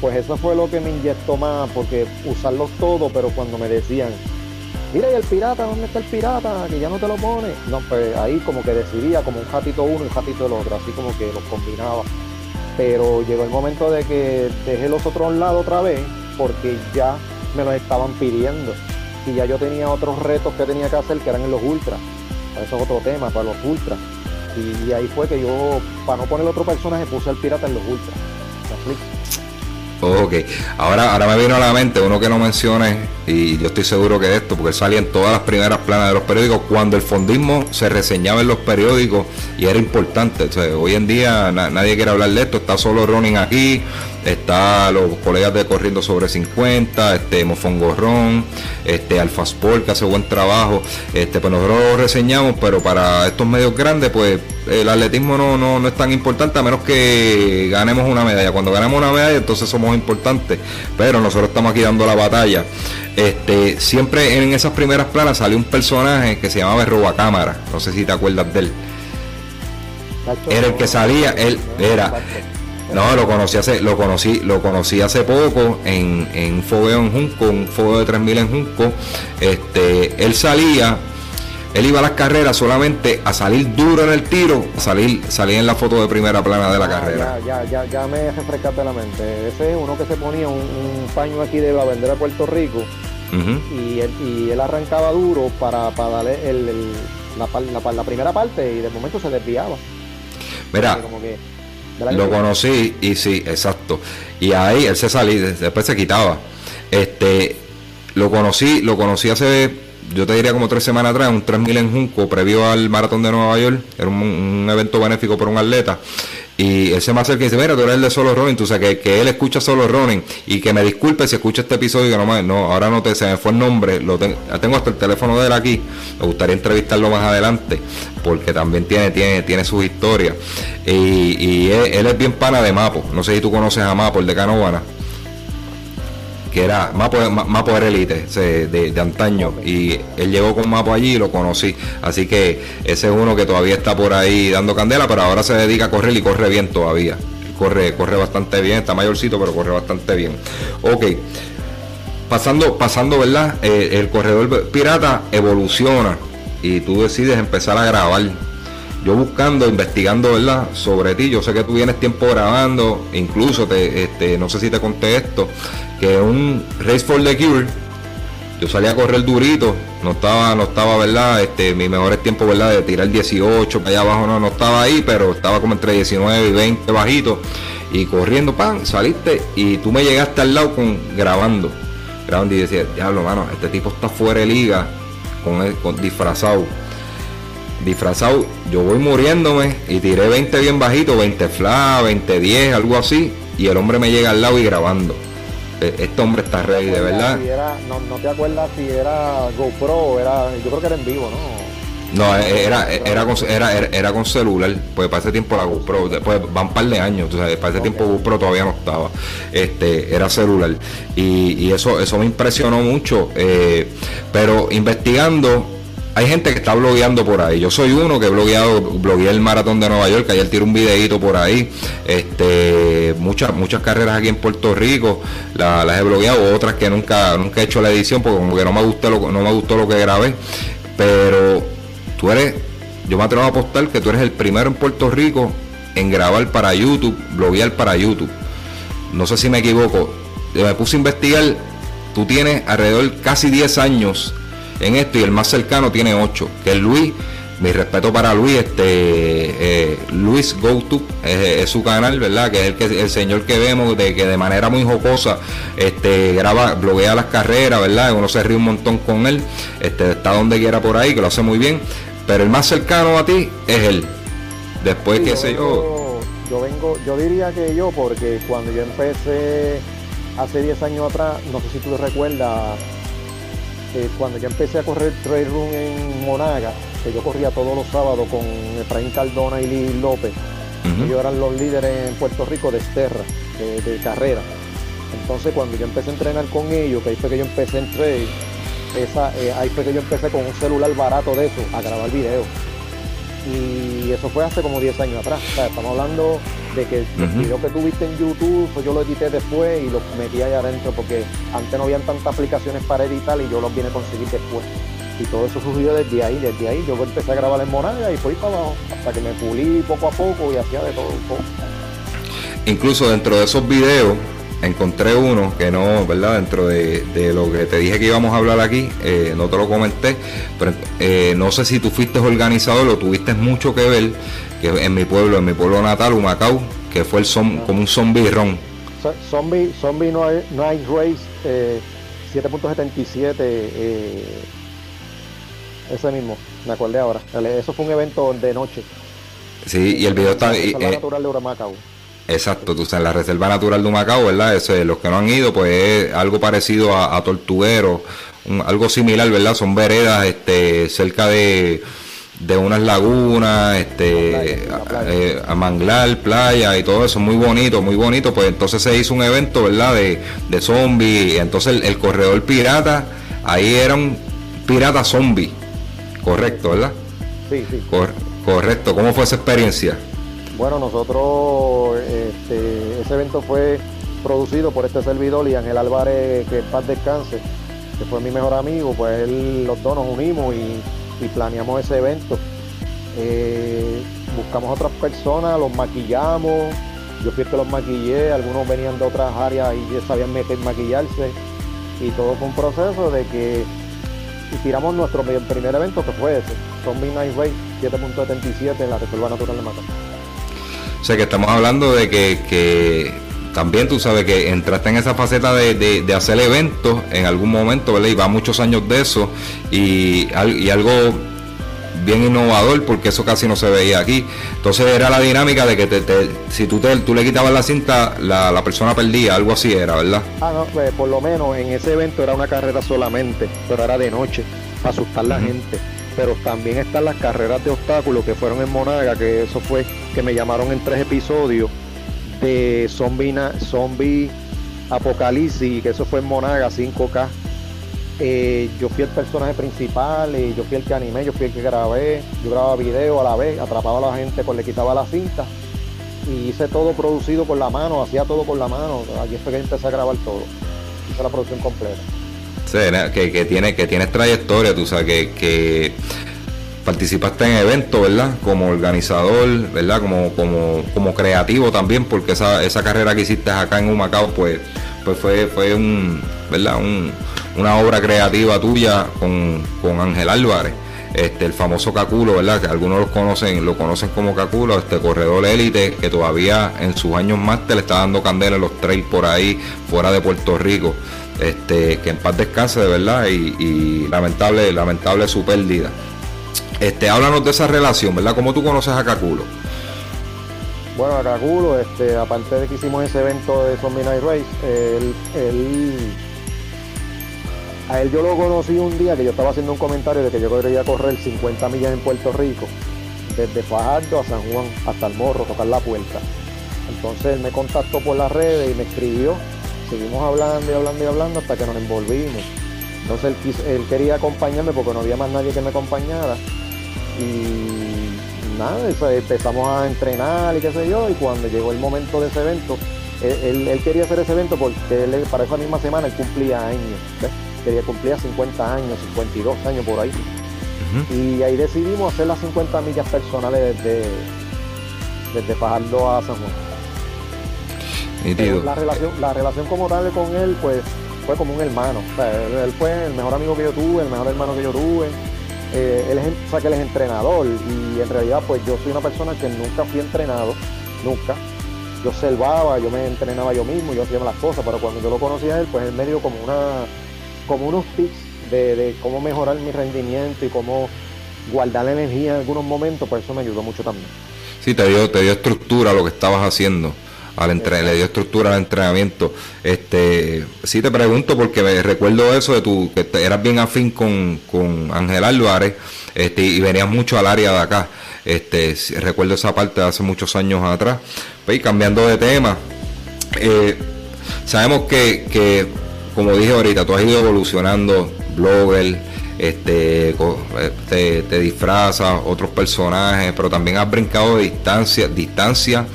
Pues eso fue lo que me inyectó más, porque usarlos todos, pero cuando me decían, mira, ¿y el pirata? ¿Dónde está el pirata? Que ya no te lo pone. No, pues ahí como que decidía como un ratito uno y un ratito el otro, así como que los combinaba. Pero llegó el momento de que dejé los otros lados otra vez, porque ya me los estaban pidiendo. Y ya yo tenía otros retos que tenía que hacer que eran en los ultras. Eso es otro tema, para los ultras. Y, ahí fue que yo, para no poner otro personaje, puse al pirata en los ultras. Ok, ahora, ahora me vino a la mente uno que no mencioné, y yo estoy seguro que esto, porque salía en todas las primeras planas de los periódicos, cuando el fondismo se reseñaba en los periódicos y era importante. hoy en día nadie quiere hablar de esto, está solo Ronin aquí, está los colegas de Corriendo sobre 50, este Mofongorrón, este Alfa Sport que hace buen trabajo, este pues nosotros lo reseñamos, pero para estos medios grandes pues el atletismo no, no, no es tan importante a menos que ganemos una medalla. Cuando ganamos una medalla entonces somos importantes, pero nosotros estamos aquí dando la batalla. Este, siempre en esas primeras planas salió un personaje que se llamaba el Cámara, no sé si te acuerdas de él. Era el que salía, él era no, lo conocí hace, lo conocí, lo conocí hace poco en, en un fogueo en Junco, un fogueo de 3000 en Junco. Este, él salía, él iba a las carreras solamente a salir duro en el tiro, a salir, salir en la foto de primera plana de la ah, carrera. Ya, ya, ya, ya me refrescaste la mente. Ese es uno que se ponía un, paño aquí de la bandera de Puerto Rico. y, él, y él arrancaba duro para, para darle el, la, la, primera parte y de momento se desviaba. Mira, lo conocí y sí, exacto. Y ahí él se salía, después se quitaba. Este, lo conocí, lo conocí hace, yo te diría como tres semanas atrás, un 3000 en Junco, previo al maratón de Nueva York. Era un, evento benéfico por un atleta. Y él se me acerca y dice, mira, tú eres el de Solo Running, tú sabes que, que él escucha Solo Running y que me disculpe si escucha este episodio que no, no ahora no te, se me fue el nombre, lo tengo hasta el teléfono de él aquí, me gustaría entrevistarlo más adelante porque también tiene, tiene, tiene sus historias. Y, él, es bien pana de Mapo, no sé si tú conoces a Mapo, el de Canovana que era Mapo, Mapo era elite de, de, antaño y él llegó con Mapo allí y lo conocí. Así que ese es uno que todavía está por ahí dando candela, pero ahora se dedica a correr y corre bien todavía. Corre, corre bastante bien, está mayorcito, pero corre bastante bien. Ok. Pasando, pasando, ¿verdad? Eh, el corredor pirata evoluciona y tú decides empezar a grabar yo buscando, investigando, ¿verdad? Sobre ti, yo sé que tú vienes tiempo grabando, incluso te, este, no sé si te conté esto, que un Race for the Cure, yo salía a correr durito, no estaba, no estaba, ¿verdad? Este, mi mejor tiempo, ¿verdad? De tirar 18 para allá abajo, no, no estaba ahí, pero estaba como entre 19 y 20 bajito, y corriendo, pan, saliste, y tú me llegaste al lado con grabando, grabando y decía, diablo, mano, este tipo está fuera de liga, con, con disfrazado disfrazado, yo voy muriéndome y tiré 20 bien bajito, 20 fla, 20 10, algo así, y el hombre me llega al lado y grabando. E, este hombre está ready, de verdad. no, te acuerdas si era GoPro o era, yo creo que era en vivo, ¿no? No, e, era, era, con, era, era con celular, pues para ese tiempo la GoPro, después van un par de años, entonces para ese tiempo GoPro todavía no estaba, este, era celular. Y, eso, eso me impresionó mucho, eh, pero investigando hay gente que está blogueando por ahí. Yo soy uno que he blogueado, blogueé el maratón de Nueva York, ayer tiré un videito por ahí. Este, muchas, muchas carreras aquí en Puerto Rico, las he blogueado, otras que nunca, nunca he hecho la edición porque como que no me gustó lo, no me gustó lo que grabé. Pero tú eres, yo me atrevo a apostar que tú eres el primero en Puerto Rico en grabar para YouTube, bloguear para YouTube. No sé si me equivoco. Me puse a investigar, tú tienes alrededor casi 10 años en esto y el más cercano tiene 8, que es Luis mi respeto para Luis, este eh, Luis GoTo es, su canal, ¿verdad? Que es el que el señor que vemos de que de manera muy jocosa este graba, bloguea las carreras, ¿verdad? Uno se ríe un montón con él, este está donde quiera por ahí, que lo hace muy bien, pero el más cercano a ti es él. Después que sé yo. Yo vengo, yo diría que yo, porque cuando yo empecé hace 10 años atrás, no sé si tú recuerdas, eh, cuando yo empecé a correr trail run en Monaga, que yo corría todos los sábados con Efraín Cardona y Liz López, ellos eran los líderes en Puerto Rico de Esterra, de, carrera. Entonces cuando yo empecé a entrenar con ellos, que ahí fue que yo empecé en trail, esa, eh, ahí fue que yo empecé con un celular barato de eso, a grabar videos y eso fue hace como 10 años atrás. estamos hablando de que el video que tuviste en YouTube, pues yo lo edité después y lo metí ahí adentro porque antes no habían tantas aplicaciones para editar y yo los vine a conseguir después. Y todo eso surgió desde ahí, desde ahí yo empecé a grabar en Monaga y fui para abajo, hasta que me pulí poco a poco y hacía de todo un poco. Incluso dentro de esos videos, encontré uno que no, ¿verdad? Dentro de, lo que te dije que íbamos a hablar aquí, eh, no te lo comenté, pero eh, no sé si tú fuiste organizador o tuviste mucho que ver, que en mi pueblo, en mi pueblo natal, Humacao, que fue el som, como un zombie ron. Zombie, zombie Night Race 7.77, eh, ese mismo, me acordé ahora. Eso fue un evento de noche. Sí, y el video está... Y, natural de Humacao. Exacto, tú sabes, la Reserva Natural de Humacao, ¿verdad? Los que no han ido, pues es algo parecido a, Tortuguero, algo similar, ¿verdad? Son veredas este, cerca de, de unas lagunas, este, eh, a, manglar, playa y todo eso, muy bonito, muy bonito. Pues entonces se hizo un evento, ¿verdad? De, de zombies, entonces el, corredor pirata, ahí era un pirata zombie, correcto, ¿verdad? Sí, sí. correcto, ¿cómo fue esa experiencia? Bueno, nosotros, este, ese evento fue producido por este servidor y Ángel Álvarez, que en paz descanse, que fue mi mejor amigo, pues él, los dos nos unimos y, planeamos ese evento. Eh, buscamos otras personas, los maquillamos, yo fui que los maquillé, algunos venían de otras áreas y ya sabían meter maquillarse y todo fue un proceso de que tiramos nuestro primer evento que fue ese, Zombie Night Race 7.77 en la Reserva Natural de Macao. O sea que estamos hablando de que, también tú sabes que entraste en esa faceta de, hacer eventos en algún momento, ¿verdad? Y va muchos años de eso y, algo bien innovador porque eso casi no se veía aquí. Entonces era la dinámica de que te, si tú, te, tú le quitabas la cinta, la, persona perdía, algo así era, ¿verdad? Ah, no, pues por lo menos en ese evento era una carrera solamente, pero era de noche, para asustar a la gente pero también están las carreras de obstáculos que fueron en Monaga, que eso fue que me llamaron en tres episodios de Zombie, zombie Apocalipsis, que eso fue en Monaga 5K. Eh, yo fui el personaje principal, y yo fui el que animé, yo fui el que grabé, yo grababa video a la vez, atrapaba a la gente, pues le quitaba la cinta y hice todo producido con la mano, hacía todo con la mano. Aquí fue que empecé a grabar todo. Hice la producción completa que, tiene, que tienes trayectoria, tú sabes, que, participaste en eventos, ¿verdad? Como organizador, ¿verdad? Como, como, como creativo también, porque esa, esa carrera que hiciste acá en Humacao, pues, pues fue, fue un, ¿verdad? una obra creativa tuya con, Ángel Álvarez. Este, el famoso Caculo, ¿verdad? Que algunos lo conocen, lo conocen como Caculo, este corredor élite que todavía en sus años más te le está dando candela en los trails por ahí, fuera de Puerto Rico. Este, que en paz descanse de verdad y, lamentable, lamentable su pérdida. Este, háblanos de esa relación, ¿verdad? ¿Cómo tú conoces a Caculo? Bueno, a Caculo, este, aparte de que hicimos ese evento de Zombie Night Race, él, a él yo lo conocí un día que yo estaba haciendo un comentario de que yo quería correr 50 millas en Puerto Rico, desde Fajardo a San Juan hasta el Morro, tocar la puerta. Entonces él me contactó por las redes y me escribió seguimos hablando y hablando y hablando hasta que nos envolvimos. Entonces él, quería acompañarme porque no había más nadie que me acompañara. Y nada, empezamos a entrenar y qué sé yo. Y cuando llegó el momento de ese evento, él, quería hacer ese evento porque para esa misma semana él cumplía años. Quería cumplir 50 años, 52 años por ahí. Y ahí decidimos hacer las 50 millas personales desde, desde Fajardo a San Juan la relación, la relación como tal con él, pues fue como un hermano. él, fue el mejor amigo que yo tuve, el mejor hermano que yo tuve. eh, él, es, o sea, que él es entrenador y en realidad pues yo soy una persona que nunca fui entrenado, nunca. Yo observaba, yo me entrenaba yo mismo, yo hacía las cosas, pero cuando yo lo conocí a él, pues él me dio como, una, como unos tips de, de cómo mejorar mi rendimiento y cómo guardar la energía en algunos momentos, pues eso me ayudó mucho también. Sí, te dio, te dio estructura a lo que estabas haciendo. Al entre, le dio estructura al entrenamiento. Este, sí te pregunto porque me recuerdo eso de tu, que eras bien afín con, con Ángel Álvarez, este, y venías mucho al área de acá. Este, recuerdo esa parte de hace muchos años atrás. Pues, y cambiando de tema, eh, sabemos que, que, como dije ahorita, tú has ido evolucionando, blogger, este, te, te, disfrazas, otros personajes, pero también has brincado de distancia, distancia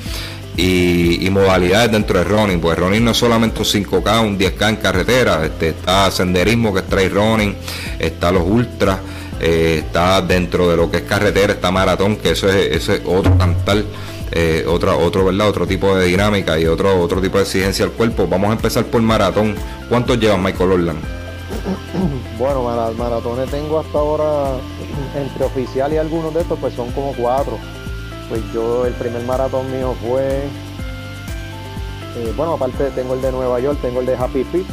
y, modalidades dentro de running, pues running no es solamente un 5K, un 10K en carretera, este, está senderismo que es trail running, está los ultras, eh, está dentro de lo que es carretera, está maratón, que eso es, eso es otro cantar. Eh, otra, otro, ¿verdad? otro tipo de dinámica y otro, otro tipo de exigencia al cuerpo. Vamos a empezar por maratón. ¿Cuántos lleva Michael Orland? <clears throat> Bueno, maratones tengo hasta ahora, <clears throat> entre oficial y algunos de estos, pues son como cuatro. Pues yo, el primer maratón mío fue, eh, bueno, aparte tengo el de Nueva York, tengo el de Happy Feet,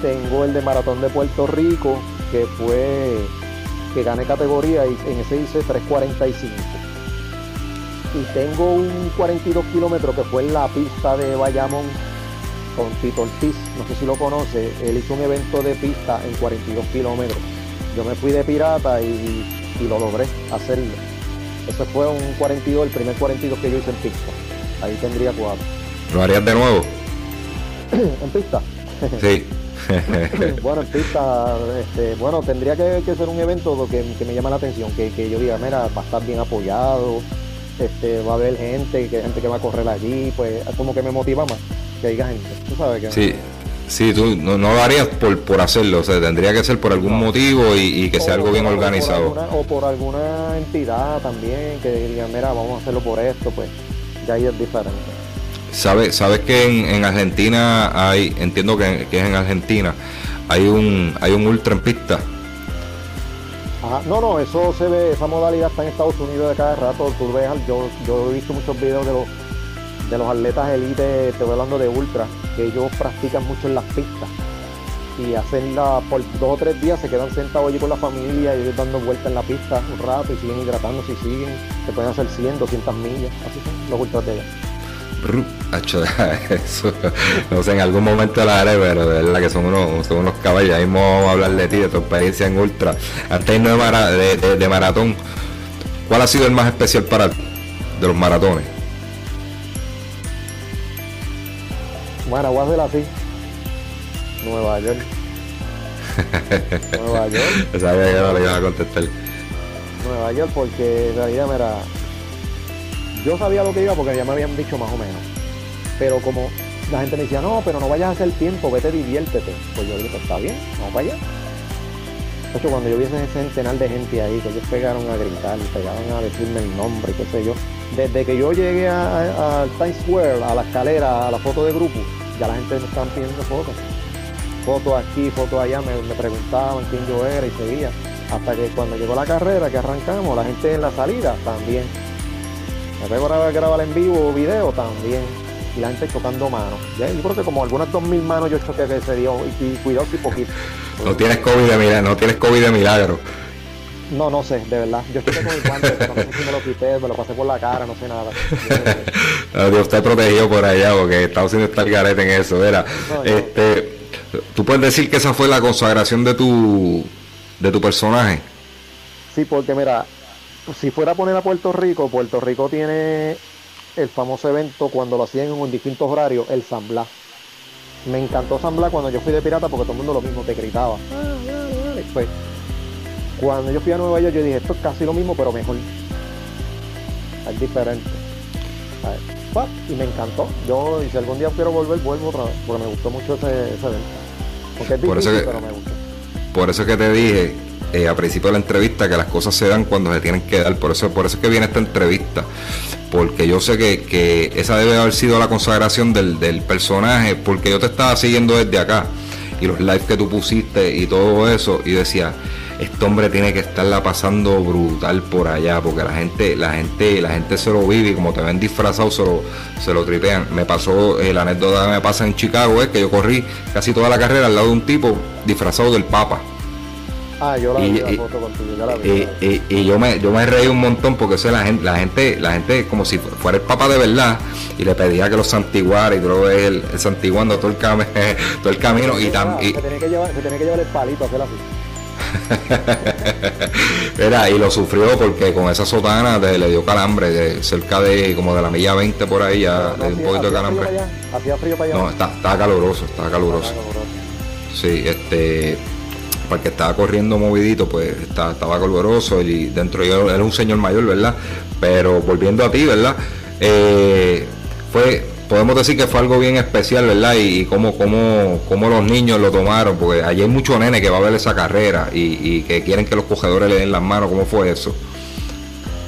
tengo el de Maratón de Puerto Rico, que fue, que gané categoría y en ese hice 3.45. Y tengo un 42 kilómetros que fue en la pista de Bayamón con Tito Ortiz, no sé si lo conoce, él hizo un evento de pista en 42 kilómetros. Yo me fui de pirata y, lo logré hacerlo. Ese fue un 42, el primer 42 que yo hice en pista. Ahí tendría cuatro. ¿Lo harías de nuevo? <clears throat> ¿En pista? Sí. <laughs> bueno, en pista, este, bueno, tendría que, ser un evento que, me llama la atención, que, yo diga, mira, va a estar bien apoyado, este, va a haber gente, que gente que va a correr allí, pues como que me motiva más que haya gente. Tú sabes que. Sí. Sí, tú no, lo harías por, por hacerlo, o sea, tendría que ser por algún motivo y, que sea algo bien organizado. o por alguna entidad también que digan, mira, vamos a hacerlo por esto, pues ya ahí es diferente. ¿Sabes sabe que en, Argentina hay, entiendo que, es en Argentina, hay un hay un ultra en pista? no, no, eso se ve, esa modalidad está en Estados Unidos de cada rato, tú ves, yo, yo he visto muchos videos de los de los atletas elite, estoy hablando de ultra, que ellos practican mucho en las pistas y hacen la por dos o tres días se quedan sentados allí con la familia y ellos dando vueltas en la pista un rato y siguen hidratándose y siguen, se pueden hacer 100, 200 millas, así son los ultrategas. <laughs> Eso, no sé, en algún momento la haré, pero de verdad que son unos, son unos caballos. Ahí vamos a hablar de ti, de tu experiencia en ultra. Antes de, de, de maratón, ¿cuál ha sido el más especial para ti de los maratones? Bueno, voy a hacer así. Nueva York. <laughs> Nueva York. Sabía que no le iba a contestar. Nueva York porque en realidad era... Yo sabía lo que iba porque ya me habían dicho más o menos. Pero como la gente me decía, no, pero no vayas a hacer tiempo, vete, diviértete. Pues yo dije, pues está bien, vamos para allá. De hecho, cuando yo vi ese centenar de gente ahí, que ellos pegaron a gritar, pegaron a decirme el nombre, qué sé yo. Desde que yo llegué a, Times Square, a la escalera, a la foto de grupo, ya la gente me estaba pidiendo fotos. Fotos aquí, fotos allá, me, preguntaban quién yo era y seguía. Hasta que cuando llegó la carrera, que arrancamos, la gente en la salida también. Me pego a grabar en vivo video también. Y la gente chocando manos. Yo creo que como algunas dos mil manos yo choqué que se dio y, cuidado si poquito. No tienes COVID de no tienes COVID de milagro. No, no sé, de verdad. Yo estoy con el guante, pero no sé si me lo quité, me lo pasé por la cara, no sé nada. <laughs> Dios te protegido por allá porque Estados Unidos está el garete en eso. Era, este, ¿Tú puedes decir que esa fue la consagración de tu, de tu personaje? Sí, porque mira, si fuera a poner a Puerto Rico, Puerto Rico tiene el famoso evento cuando lo hacían en distintos horarios, el San Blas. Me encantó San Blas cuando yo fui de pirata porque todo el mundo lo mismo te gritaba. Pues, cuando yo fui a Nueva York, yo dije, esto es casi lo mismo, pero mejor. Es diferente. Y me encantó. Yo, si algún día quiero volver, vuelvo otra vez, porque me gustó mucho ese, evento. Porque es difícil, por eso que, pero me gustó. Por eso que te dije eh, a principio de la entrevista que las cosas se dan cuando se tienen que dar. Por eso, por eso es que viene esta entrevista. Porque yo sé que, que esa debe haber sido la consagración del, del personaje, porque yo te estaba siguiendo desde acá y los lives que tú pusiste y todo eso, y decía, este hombre tiene que estarla pasando brutal por allá, porque la gente, la gente, la gente se lo vive y como te ven disfrazado se lo, se lo tripean. Me pasó, eh, la anécdota que me pasa en Chicago es que yo corrí casi toda la carrera al lado de un tipo disfrazado del Papa. Ah, yo la y, vi la foto contigo, yo la vi. y- yo la vi. y- y yo me yo me reí un montón porque sé la gente la gente la gente como si fuera el papa de verdad y le pedía que lo santiguara y tú lo ves el, el santiguando todo el cami- <laughs> todo el camino y, se, que llevar, se tenía que llevar el palito, hacer así. <laughs> era, y lo sufrió porque con esa sotana de- le dio calambre de cerca de como de la milla 20 por ahí ya No, le dio un poquito de frío calambre para allá, Hacía frío para allá. no está- estaba caluroso Ah, caluroso. Sí, este, porque estaba corriendo movidito, pues está- estaba caluroso y dentro yo era un señor mayor, ¿verdad? Pero volviendo a ti, ¿verdad? Eh, fue, podemos decir que fue algo bien especial, ¿verdad? Y, cómo, cómo, cómo los niños lo tomaron, porque allí hay muchos nenes que va a ver esa carrera y, y que quieren que los cogedores le den las manos, ¿cómo fue eso?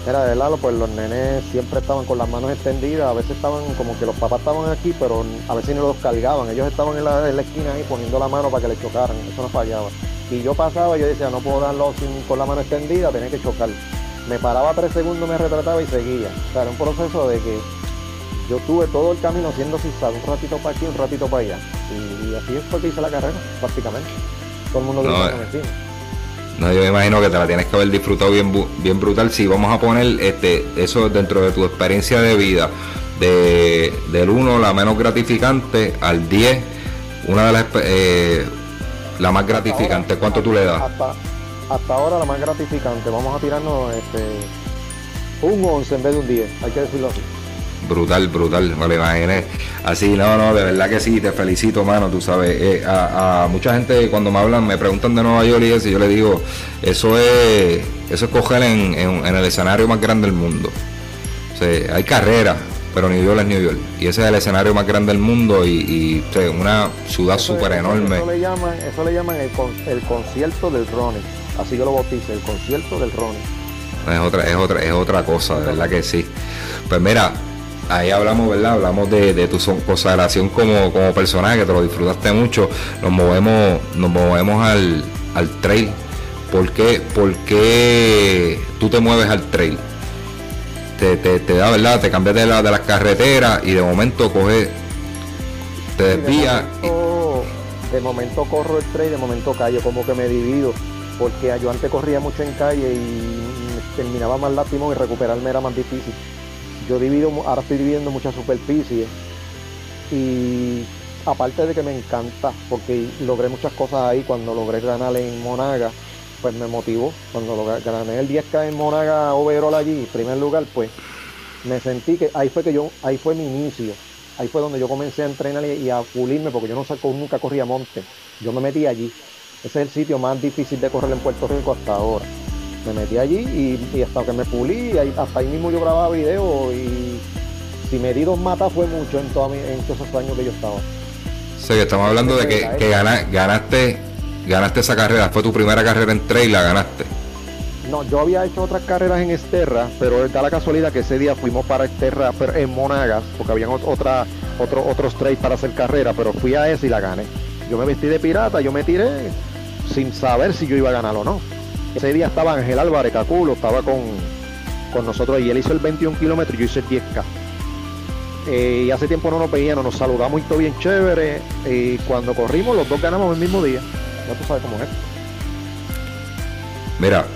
Mira, de verdad, pues los nenes siempre estaban con las manos extendidas, a veces estaban como que los papás estaban aquí, pero a veces no los cargaban, ellos estaban en la, en la esquina ahí poniendo la mano para que le chocaran, eso no fallaba. Y yo pasaba y yo decía, no puedo darlo sin, con la mano extendida, tenía que chocar. Me paraba tres segundos, me retrataba y seguía. O sea, era un proceso de que yo tuve todo el camino haciendo zigzag, un ratito para aquí, un ratito para allá. Y, y así fue que hice la carrera, prácticamente. Todo el mundo No, gritando eh. encima. No, yo me imagino que te la tienes que haber disfrutado bien, bien brutal. Si vamos a poner este, eso dentro de tu experiencia de vida, de, del 1, la menos gratificante, al 10, una de las eh, la más gratificante, ¿cuánto tú le das? Hasta, hasta ahora la más gratificante. Vamos a tirarnos este, un 11 en vez de un 10, hay que decirlo así. Brutal, brutal, me lo imaginé. Así, no, no, de verdad que sí, te felicito, mano, tú sabes. eh, a, a mucha gente cuando me hablan, me preguntan de Nueva York y eso, y yo le digo, eso es, eso es coger en, en- en el escenario más grande del mundo. O sea, hay carreras, pero New York es New York. Y ese es el escenario más grande del mundo y, y, o sea, una ciudad súper enorme. Eso le llaman, eso le llaman el, con- el concierto del Ronnie. Así que lo bautice, el concierto del Ronnie. Es otra, es otra, es otra cosa, de verdad que sí. Pues mira, ahí hablamos, ¿verdad? Hablamos de, de tu consagración como, como personaje, que te lo disfrutaste mucho. Nos movemos, nos movemos al, al trail. ¿Por qué, por qué tú te mueves al trail? Te, te, te da, ¿verdad? Te cambias de, la, de las carreteras y de momento coges, te de desvías. y- de momento corro el trail, de momento calle, como que me divido, porque yo antes corría mucho en calle y terminaba más lastimón y recuperarme era más difícil. Yo divido, ahora estoy dividiendo mucha superficie y aparte de que me encanta, porque logré muchas cosas ahí cuando logré ganar en Monaga, pues me motivó. Cuando gané el 10K en Monaga overall allí, primer lugar, pues me sentí que ahí fue que yo, ahí fue mi inicio. Ahí fue donde yo comencé a entrenar y a pulirme porque yo no saco, nunca corría monte. Yo me metí allí. Ese es el sitio más difícil de correr en Puerto Rico hasta ahora. Me metí allí y, y hasta que me pulí, hasta ahí mismo yo grababa video y si me di dos matas fue mucho en, toda mi- en todos esos años que yo estaba. O sea, que estamos hablando de que, que gana- ganaste, ganaste esa carrera. Fue tu primera carrera en trail, la ganaste. No, yo había hecho otras carreras en Esterra, pero da la casualidad que ese día fuimos para Esterra en Monagas, porque habían ot- otra, otro, otros trails para hacer carrera, pero fui a ese y la gané. Yo me vestí de pirata, yo me tiré sin saber si yo iba a ganar o no. Ese día estaba Ángel Álvarez Caculo, estaba con, con nosotros y él hizo el 21 kilómetros y yo hice el 10K. Eh, y hace tiempo no nos veíamos, nos saludamos y todo bien chévere. Y cuando corrimos, los dos ganamos el mismo día. Ya tú sabes cómo es. Mira,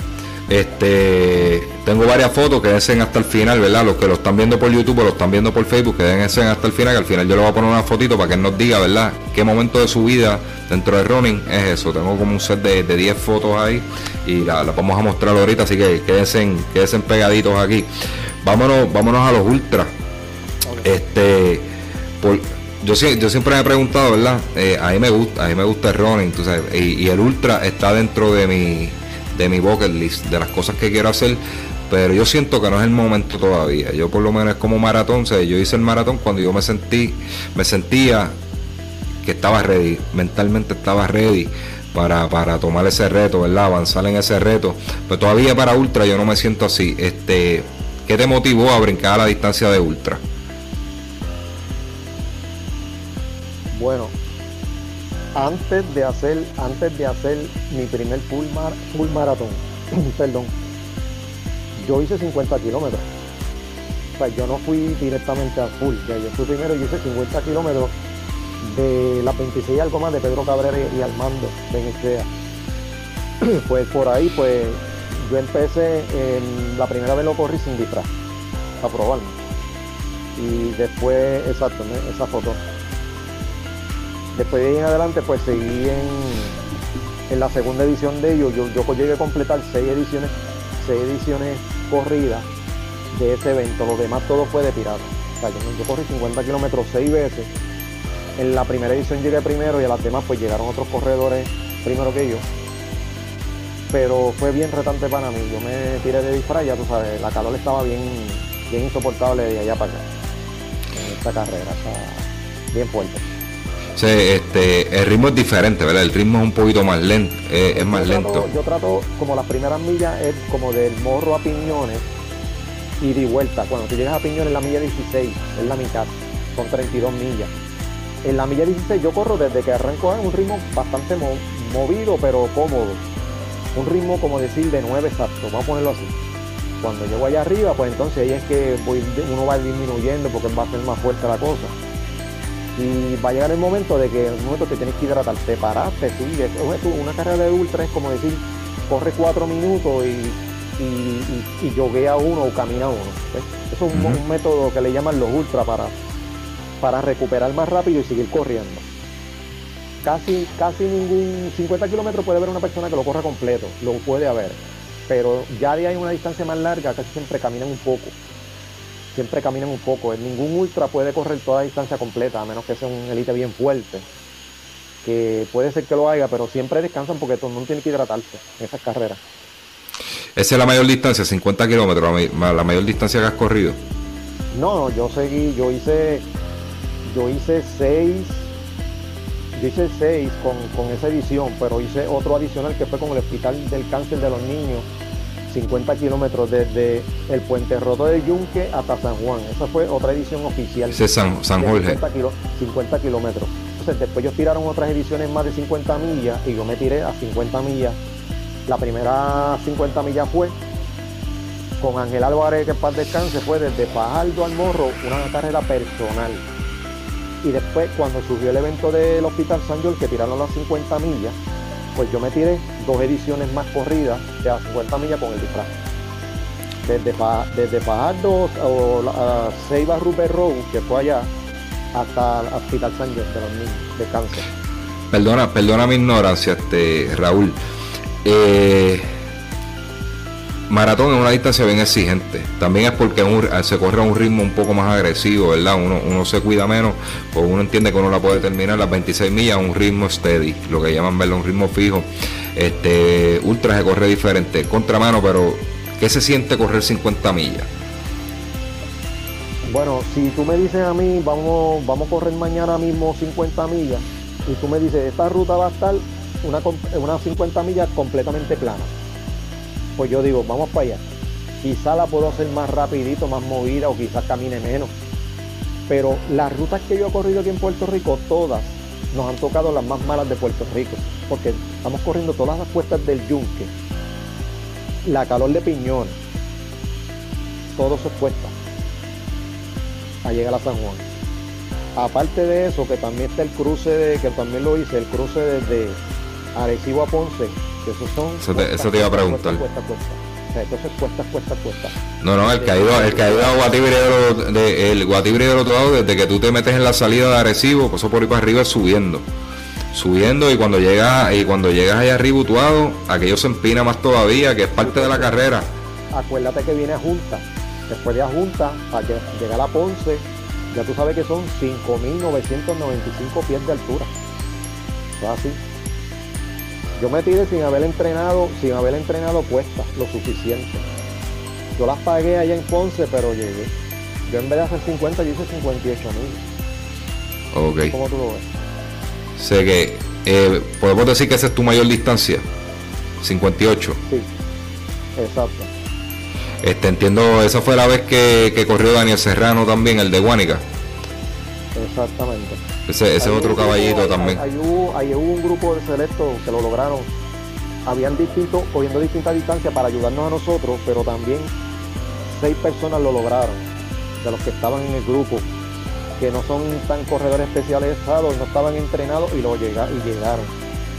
este tengo varias fotos que den hasta el final, ¿verdad? Los que lo están viendo por YouTube o lo están viendo por Facebook, que den hasta el final, que al final yo le voy a poner una fotito para que él nos diga, ¿verdad? Qué momento de su vida dentro de running es eso. Tengo como un set de, de 10 fotos ahí y la, la vamos a mostrar ahorita, así que quédense, quédense pegaditos aquí. Vámonos, vámonos a los ultras. Este, por, yo, sie- yo siempre me he preguntado, ¿verdad? Eh, a mí me gusta, a mí me gusta el running, tú sabes, y, y el ultra está dentro de mi, de mi bucket list, de las cosas que quiero hacer, pero yo siento que no es el momento todavía. Yo por lo menos es como maratón, o yo hice el maratón cuando yo me sentí, me sentía que estaba ready, mentalmente estaba ready para, para tomar ese reto, ¿verdad? Avanzar en ese reto. Pero todavía para ultra yo no me siento así. Este, ¿qué te motivó a brincar a la distancia de ultra? Bueno, antes de hacer, antes de hacer mi primer full, full maratón, <clears throat> perdón, yo hice 50 kilómetros. O sea, yo no fui directamente a full, yo fui primero y hice 50 kilómetros de las 26 algo más de Pedro Cabrera y, Armando de <clears throat> Pues por ahí, pues yo empecé, la primera vez lo corrí sin disfraz, a probarme. Y después, exacto, esa foto. Después de ahí en adelante, pues seguí en, la segunda edición de ellos. Yo, yo llegué a completar seis ediciones, seis ediciones corridas de ese evento. Lo demás todo fue de pirata. O sea, yo, corrí 50 kilómetros seis veces. En la primera edición llegué primero y a las demás pues llegaron otros corredores primero que yo. Pero fue bien retante para mí. Yo me tiré de disfraz, ya tú sabes, la calor estaba bien, bien insoportable de allá para acá. En esta carrera, está bien fuerte. Sí, este, el ritmo es diferente, ¿verdad? El ritmo es un poquito más lento, eh, es más lento. Yo trato, como las primeras millas, es como del morro a piñones y de vuelta. Cuando tú llegas a piñones, la milla 16, es la mitad, son 32 millas. En la milla 16 yo corro desde que arranco en un ritmo bastante movido, pero cómodo. Un ritmo, como decir, de 9 exacto, vamos a ponerlo así. Cuando llego allá arriba, pues entonces ahí es que uno va disminuyendo porque va a ser más fuerte la cosa y va a llegar el momento de que en un momento te tienes que hidratar, te paraste, sigues. Una carrera de ultra es como decir, corre cuatro minutos y, y, a uno o camina uno. Eso es un, método que le llaman los ultra para, para recuperar más rápido y seguir corriendo. Casi, casi ningún 50 kilómetros puede haber una persona que lo corra completo, lo puede haber. Pero ya de ahí una distancia más larga, casi siempre caminan un poco siempre caminan un poco. Ningún ultra puede correr toda la distancia completa, a menos que sea un elite bien fuerte. Que puede ser que lo haga, pero siempre descansan porque todo el mundo tiene que hidratarse en esas carreras. ¿Esa es la mayor distancia, 50 kilómetros, la mayor distancia que has corrido? No, yo seguí, yo hice, yo hice 6, yo hice 6 con, con esa edición, pero hice otro adicional que fue con el Hospital del Cáncer de los Niños 50 kilómetros desde el Puente Roto de Yunque hasta San Juan. Esa fue otra edición oficial. de San, San Jorge. 50, kilómetros. Entonces después ellos tiraron otras ediciones más de 50 millas y yo me tiré a 50 millas. La primera 50 millas fue con Ángel Álvarez, que paz descanse, fue desde Fajardo al Morro, una carrera personal. Y después, cuando surgió el evento del Hospital San Jorge, que tiraron las 50 millas, pues yo me tiré dos ediciones más corridas de a 50 millas con el disfraz. Desde, desde Fajardo o a Ceiba Rupert Road, que fue allá, hasta el Hospital San Jorge de los niños de cáncer. Perdona, perdona mi ignorancia, este Raúl. Eh, maratón es una distancia bien exigente. También es porque se corre a un ritmo un poco más agresivo, ¿verdad? Uno, uno se cuida menos, pues uno entiende que uno la puede terminar las 26 millas a un ritmo steady, lo que llaman verlo un ritmo fijo. Este ultra se corre diferente, contramano, pero ¿qué se siente correr 50 millas? Bueno, si tú me dices a mí, vamos, vamos a correr mañana mismo 50 millas, y tú me dices, esta ruta va a estar una, una 50 millas completamente plana pues yo digo, vamos para allá. Quizá la puedo hacer más rapidito, más movida o quizás camine menos. Pero las rutas que yo he corrido aquí en Puerto Rico, todas nos han tocado las más malas de Puerto Rico. Porque estamos corriendo todas las cuestas del yunque, la calor de piñón, todo se cuesta a llegar a San Juan. Aparte de eso, que también está el cruce de, que también lo hice, el cruce desde Arecibo a Ponce, eso te, iba a preguntar. entonces cuesta, cuesta, cuesta. No, no, el caído, el caído a Guatibri de, el Guatibri del otro lado, desde que tú te metes en la salida de Arecibo, pues eso por ahí para arriba es subiendo. Subiendo y cuando llegas, y cuando llegas allá arriba utuado, aquello se empina más todavía, que es parte de la carrera. Acuérdate que viene a Junta. Después de a Junta, para llegar a Ponce, ya tú sabes que son 5.995 pies de altura. así. Yo me tiré sin haber entrenado, sin haber entrenado cuesta lo suficiente. Yo las pagué allá en Ponce, pero llegué. Yo en vez de hacer 50, yo hice 58 mil. Ok. ¿Cómo tú lo ves? Sé que eh, podemos decir que esa es tu mayor distancia. 58. Sí, exacto. Este, entiendo, esa fue la vez que, corrió Daniel Serrano también, el de Guánica. Exactamente. Ese, ese otro caballito también. Ahí, hubo, un grupo de selectos que lo lograron. Habían distintos, cogiendo distintas distancias para ayudarnos a nosotros, pero también seis personas lo lograron, de los que estaban en el grupo, que no son tan corredores especializados, no estaban entrenados y, lo llega, y llegaron.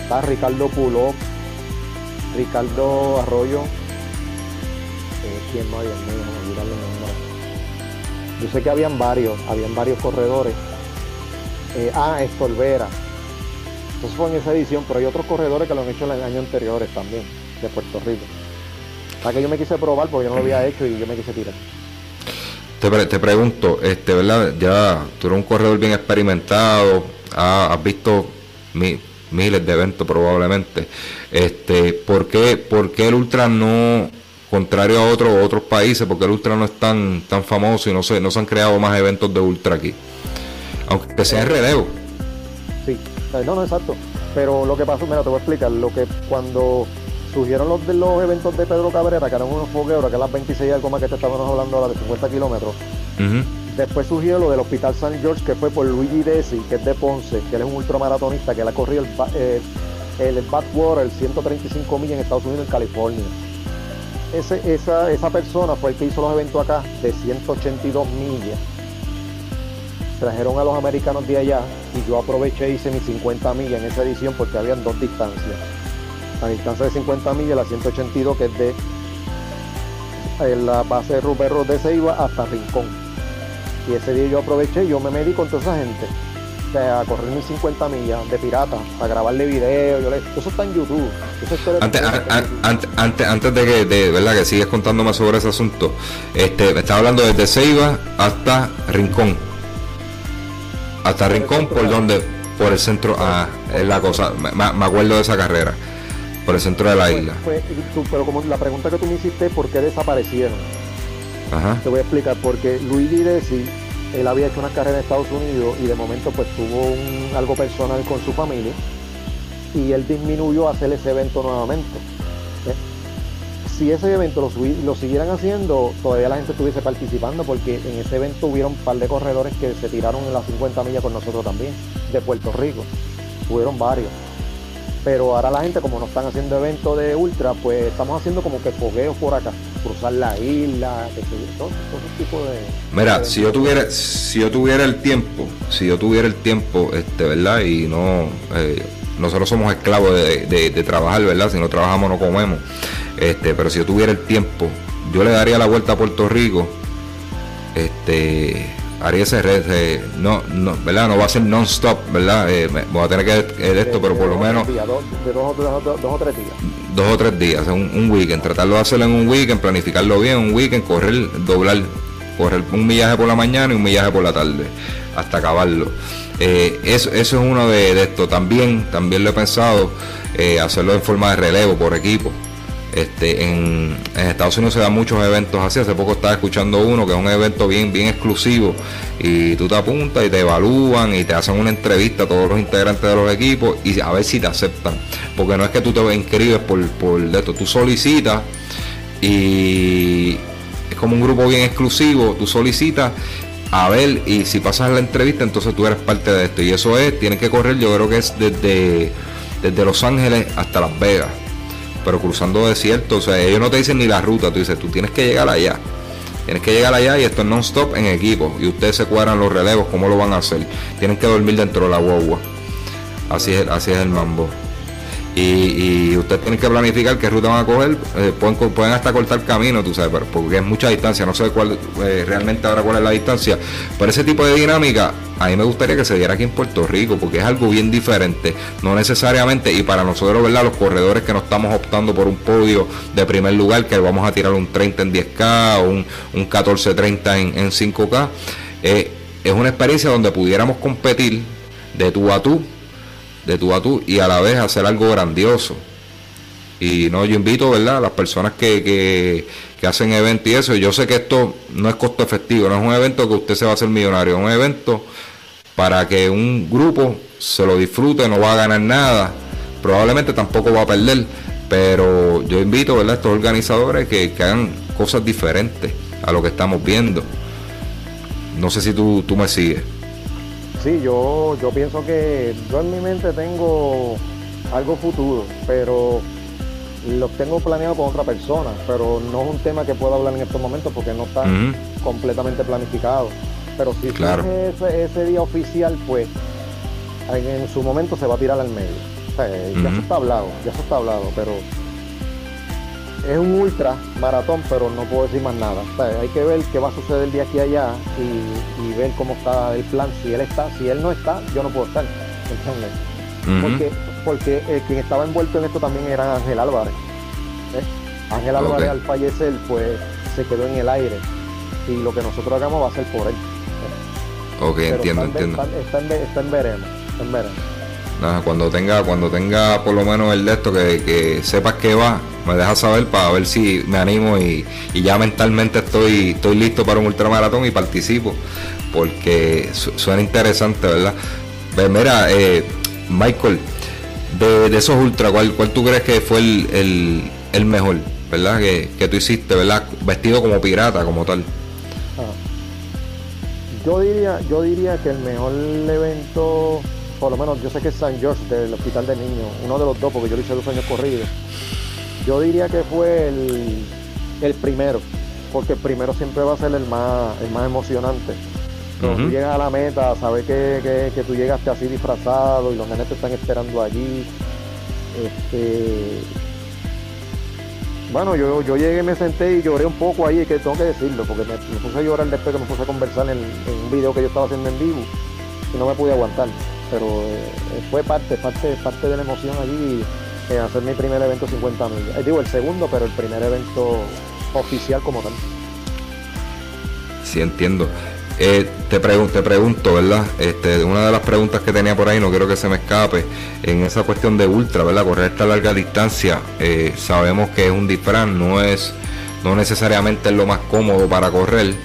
Está Ricardo Puló, Ricardo Arroyo, eh, ¿quién más? Yo sé que habían varios, habían varios corredores. Eh, ah, Estolvera. Eso fue en esa edición, pero hay otros corredores que lo han hecho en los años anteriores también, de Puerto Rico. Para que yo me quise probar porque yo no lo había hecho y yo me quise tirar. Te, pregunto, este, ¿verdad? Ya tú eres un corredor bien experimentado, has, visto miles de eventos probablemente. Este, ¿por qué, ¿Por qué el Ultra no, contrario a otros otros países, porque el ultra no es tan tan famoso y no se, no se han creado más eventos de ultra aquí. Aunque sea en relevo. Sí, no, no, exacto. Pero lo que pasó, mira, te voy a explicar, lo que cuando surgieron los de los eventos de Pedro Cabrera, que eran unos fogueos, que eran las 26 algo más que te estábamos hablando ahora de 50 kilómetros. Después surgió lo del Hospital San George, que fue por Luigi Desi, que es de Ponce, que él es un ultramaratonista, que él ha corrido el, eh, el, el Badwater, el 135 millas en Estados Unidos, en California ese, esa, esa persona fue el que hizo los eventos acá de 182 millas. Trajeron a los americanos de allá y yo aproveché y hice mis 50 millas en esa edición porque habían dos distancias. La distancia de 50 millas, la 182 que es de la base de Rubero de Ceiba hasta Rincón. Y ese día yo aproveché, yo me medí con toda esa gente a correr mis 50 millas de pirata, a grabarle video, yo le, eso está en YouTube. antes, antes, antes, de que de verdad que sigues contándome sobre ese asunto, este, me estaba hablando desde Ceiba hasta Rincón. Hasta Rincón, por donde, por el centro, ah, es la cosa, me, acuerdo de esa carrera, por el centro de la isla. pero como la pregunta que tú me hiciste, ¿por qué desaparecieron? Te voy a explicar, porque Luigi Desi él había hecho una carrera en Estados Unidos y de momento pues tuvo un, algo personal con su familia y él disminuyó a hacer ese evento nuevamente. ¿eh? Si ese evento lo, lo, siguieran haciendo, todavía la gente estuviese participando porque en ese evento hubieron un par de corredores que se tiraron en las 50 millas con nosotros también, de Puerto Rico. Hubieron varios. Pero ahora la gente, como no están haciendo eventos de ultra, pues estamos haciendo como que fogueos por acá, cruzar la isla, todo, ese tipo de. Mira, si yo tuviera, si yo tuviera el tiempo, si yo tuviera el tiempo, este, ¿verdad? Y no, eh, nosotros somos esclavos de, trabajar, ¿verdad? Si no trabajamos no comemos. Este, pero si yo tuviera el tiempo, yo le daría la vuelta a Puerto Rico, este haría ese red, no, no, ¿verdad? No va a ser non-stop, ¿verdad? Eh, voy a tener que de esto, pero por lo menos... de dos, o tres días. Dos o tres días, un, un weekend, tratarlo de hacerlo en un weekend, planificarlo bien, un weekend, correr, doblar, correr un millaje por la mañana y un millaje por la tarde, hasta acabarlo. Eh, eso, eso es uno de, esto. También, también lo he pensado, eh, hacerlo en forma de relevo por equipo. Este, en, Estados Unidos se dan muchos eventos así. Hace poco estaba escuchando uno que es un evento bien, bien exclusivo y tú te apuntas y te evalúan y te hacen una entrevista a todos los integrantes de los equipos y a ver si te aceptan. Porque no es que tú te inscribes por, por esto, tú solicitas y es como un grupo bien exclusivo, tú solicitas a ver y si pasas la entrevista entonces tú eres parte de esto y eso es, tienes que correr yo creo que es desde, desde Los Ángeles hasta Las Vegas pero cruzando desierto, o sea, ellos no te dicen ni la ruta, tú dices, tú tienes que llegar allá. Tienes que llegar allá y esto es non-stop en equipo. Y ustedes se cuadran los relevos, ¿cómo lo van a hacer? Tienen que dormir dentro de la guagua. Así es, así es el mambo. Y, y ustedes tienen que planificar qué ruta van a coger. Eh, pueden, hasta cortar camino, tú sabes, porque es mucha distancia. No sé cuál eh, realmente ahora cuál es la distancia. Pero ese tipo de dinámica, a mí me gustaría que se diera aquí en Puerto Rico, porque es algo bien diferente. No necesariamente, y para nosotros, ¿verdad? Los corredores que no estamos optando por un podio de primer lugar, que vamos a tirar un 30 en 10K o un, un 14-30 en, en 5K, eh, es una experiencia donde pudiéramos competir de tú a tú de tú a tú y a la vez hacer algo grandioso. Y no, yo invito, ¿verdad?, a las personas que, que, hacen eventos y eso. Yo sé que esto no es costo efectivo, no es un evento que usted se va a hacer millonario, es un evento para que un grupo se lo disfrute, no va a ganar nada, probablemente tampoco va a perder, pero yo invito, ¿verdad?, a estos organizadores que, que hagan cosas diferentes a lo que estamos viendo. No sé si tú, tú me sigues. Sí, yo, yo pienso que yo en mi mente tengo algo futuro, pero lo tengo planeado con otra persona, pero no es un tema que puedo hablar en estos momentos porque no está completamente planificado. Pero si claro. ese, ese, día oficial, pues en, su momento se va a tirar al medio. Ya eso está hablado, ya eso está hablado, pero es un ultra maratón, pero no puedo decir más nada. hay que ver qué va a suceder de aquí a allá y, ver cómo está el plan. Si él está, si él no está, yo no puedo estar. Porque, porque quien estaba envuelto en esto también era Ángel Álvarez. Ángel Álvarez al fallecer, pues se quedó en el aire. Y lo que nosotros hagamos va a ser por él. Ok, entiendo, entiendo. Está, en, está en veremos, en veremos cuando tenga, cuando tenga por lo menos el de esto, que, sepas que va, me dejas saber para ver si me animo y, ya mentalmente estoy, estoy listo para un ultramaratón y participo, porque suena interesante, ¿verdad? Mira, eh, Michael, de, esos ultra, ¿cuál, ¿cuál tú crees que fue el, mejor, ¿verdad? Que, que, tú hiciste, ¿verdad? Vestido como pirata, como tal. Ah. Yo diría, yo diría que el mejor evento por lo menos yo sé que es San George del Hospital de Niños, uno de los dos, porque yo lo hice dos años corridos. Yo diría que fue el, primero, porque el primero siempre va a ser el más, el más emocionante. Cuando tú llegas a la meta, sabes que, que, tú llegaste así disfrazado y los nenes te están esperando allí. Este, bueno, yo, yo llegué, me senté y lloré un poco ahí, que tengo que decirlo, porque me, puse a llorar después que me puse a conversar en, en, un video que yo estaba haciendo en vivo y no me pude aguantar pero eh, fue parte, parte, parte de la emoción allí en hacer mi primer evento 50 millas. Eh, digo el segundo, pero el primer evento oficial como tal. Sí, entiendo. Eh, te, pregunto, te pregunto, ¿verdad? Este, una de las preguntas que tenía por ahí, no quiero que se me escape, en esa cuestión de ultra, ¿verdad? Correr esta larga distancia, sabemos que es un disfraz, no es, no necesariamente es lo más cómodo para correr.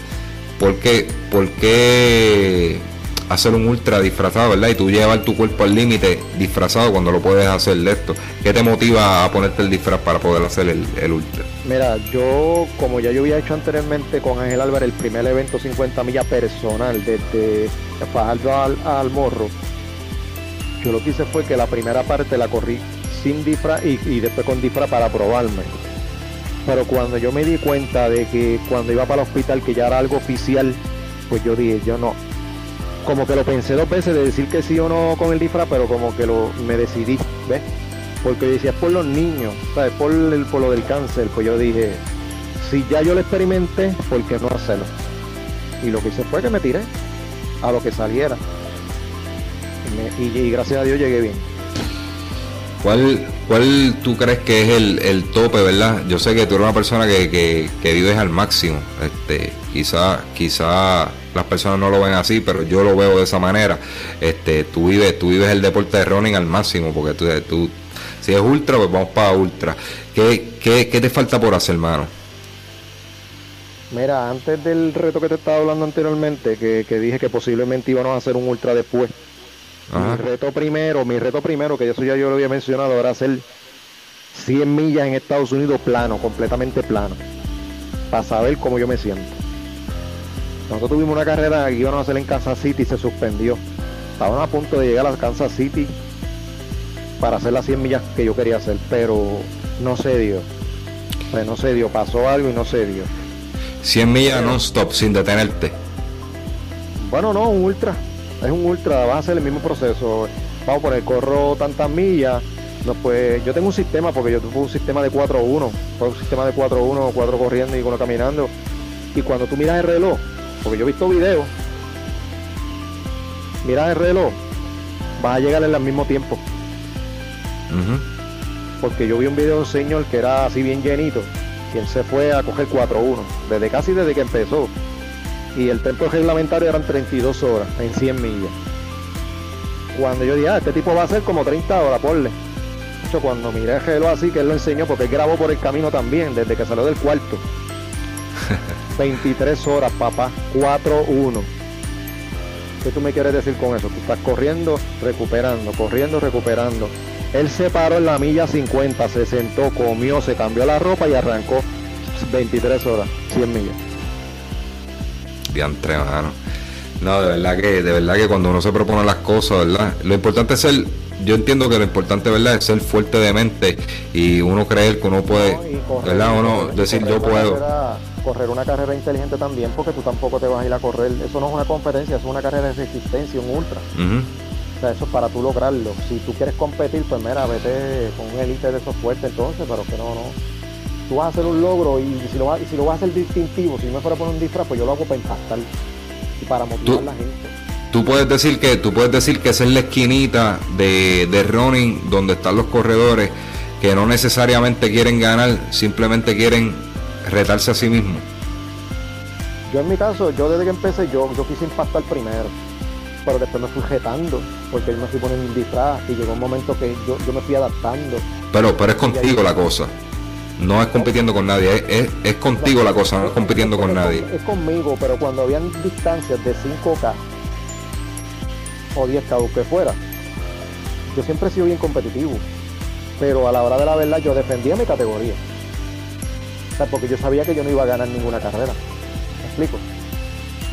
¿Por qué? ¿Por qué hacer un ultra disfrazado, ¿verdad? Y tú llevar tu cuerpo al límite disfrazado cuando lo puedes hacer de esto. ¿Qué te motiva a ponerte el disfraz para poder hacer el, ultra? Mira, yo, como ya yo había hecho anteriormente con Ángel Álvarez, el primer evento 50 millas personal desde Fajardo al, Morro, yo lo que hice fue que la primera parte la corrí sin disfraz y después con disfraz para probarme. Pero cuando yo me di cuenta de que cuando iba para el hospital que ya era algo oficial, pues yo dije, yo no, como que lo pensé dos veces de decir que sí o no con el disfraz, pero como que lo me decidí, ¿ves? Porque decía, por los niños, ¿sabes? Por, el, por lo del cáncer, pues yo dije, si ya yo lo experimenté, ¿por qué no hacerlo? Y lo que hice fue que me tiré a lo que saliera. Y, gracias a Dios llegué bien. ¿Cuál, ¿Cuál tú crees que es el, tope, verdad? Yo sé que tú eres una persona que, que, que vives al máximo. Este, quizá, quizá las personas no lo ven así, pero yo lo veo de esa manera. Este, tú vives, tú vives el deporte de running al máximo, porque tú, tú si es ultra, pues vamos para ultra. ¿Qué, qué, qué te falta por hacer, hermano? Mira, antes del reto que te estaba hablando anteriormente, que, que dije que posiblemente íbamos a hacer un ultra después. Mi reto primero, mi reto primero, que eso ya yo lo había mencionado, era hacer 100 millas en Estados Unidos plano, completamente plano, para saber cómo yo me siento. Nosotros tuvimos una carrera que íbamos a hacer en Kansas City y se suspendió. Estaban a punto de llegar a Kansas City para hacer las 100 millas que yo quería hacer, pero no se dio. Pues no se dio, pasó algo y no se dio. 100 millas non-stop, sin detenerte. Bueno, no, un ultra. Es un ultra, va a ser el mismo proceso. Vamos a poner, corro tantas millas. No, pues yo tengo un sistema, porque yo tengo un sistema de 4-1. Un sistema de 4-1, 4 corriendo y uno caminando. Y cuando tú miras el reloj, porque yo he visto videos, mira el reloj, vas a llegar en el mismo tiempo. Porque yo vi un video de un señor que era así bien llenito, quien se fue a coger 4-1, desde casi desde que empezó. Y el tiempo reglamentario eran 32 horas en 100 millas. Cuando yo dije, ah, este tipo va a ser como 30 horas, porle. Hecho, cuando miré el reloj así, que él lo enseñó, porque él grabó por el camino también, desde que salió del cuarto. 23 horas, papá. 4-1. ¿Qué tú me quieres decir con eso? Tú estás corriendo, recuperando, corriendo, recuperando. Él se paró en la milla 50, se sentó, comió, se cambió la ropa y arrancó 23 horas, 100 millas. Diantre, mano. No, de verdad que, de verdad que cuando uno se propone las cosas, ¿verdad? Lo importante es ser, yo entiendo que lo importante, ¿verdad? Es ser fuerte de mente y uno creer que uno puede, ¿verdad? Uno decir yo puedo. Correr una carrera inteligente también, porque tú tampoco te vas a ir a correr. Eso no es una competencia, es una carrera de resistencia, un ultra. O sea, eso es para tú lograrlo. Si tú quieres competir, pues mira, vete con un élite de esos fuertes entonces, pero que no, no. Tú vas a hacer un logro y si lo, vas, si lo vas a hacer distintivo, si no me fuera a poner un disfraz, pues yo lo hago para impactar y para motivar a la gente. Tú puedes decir que tú puedes decir que esa es la esquinita de, de running donde están los corredores que no necesariamente quieren ganar, simplemente quieren retarse a sí mismos. Yo en mi caso, yo desde que empecé, yo, yo quise impactar primero pero después me fui retando, porque yo me fui poniendo un disfraz y llegó un momento que yo, yo me fui adaptando. Pero, pero es contigo la cosa. No es compitiendo con nadie, es, es, contigo la cosa, no es compitiendo con nadie. Es conmigo, pero cuando habían distancias de 5K o 10K o que fuera, yo siempre he sido bien competitivo. Pero a la hora de la verdad yo defendía mi categoría. O sea, porque yo sabía que yo no iba a ganar ninguna carrera. ¿Me explico?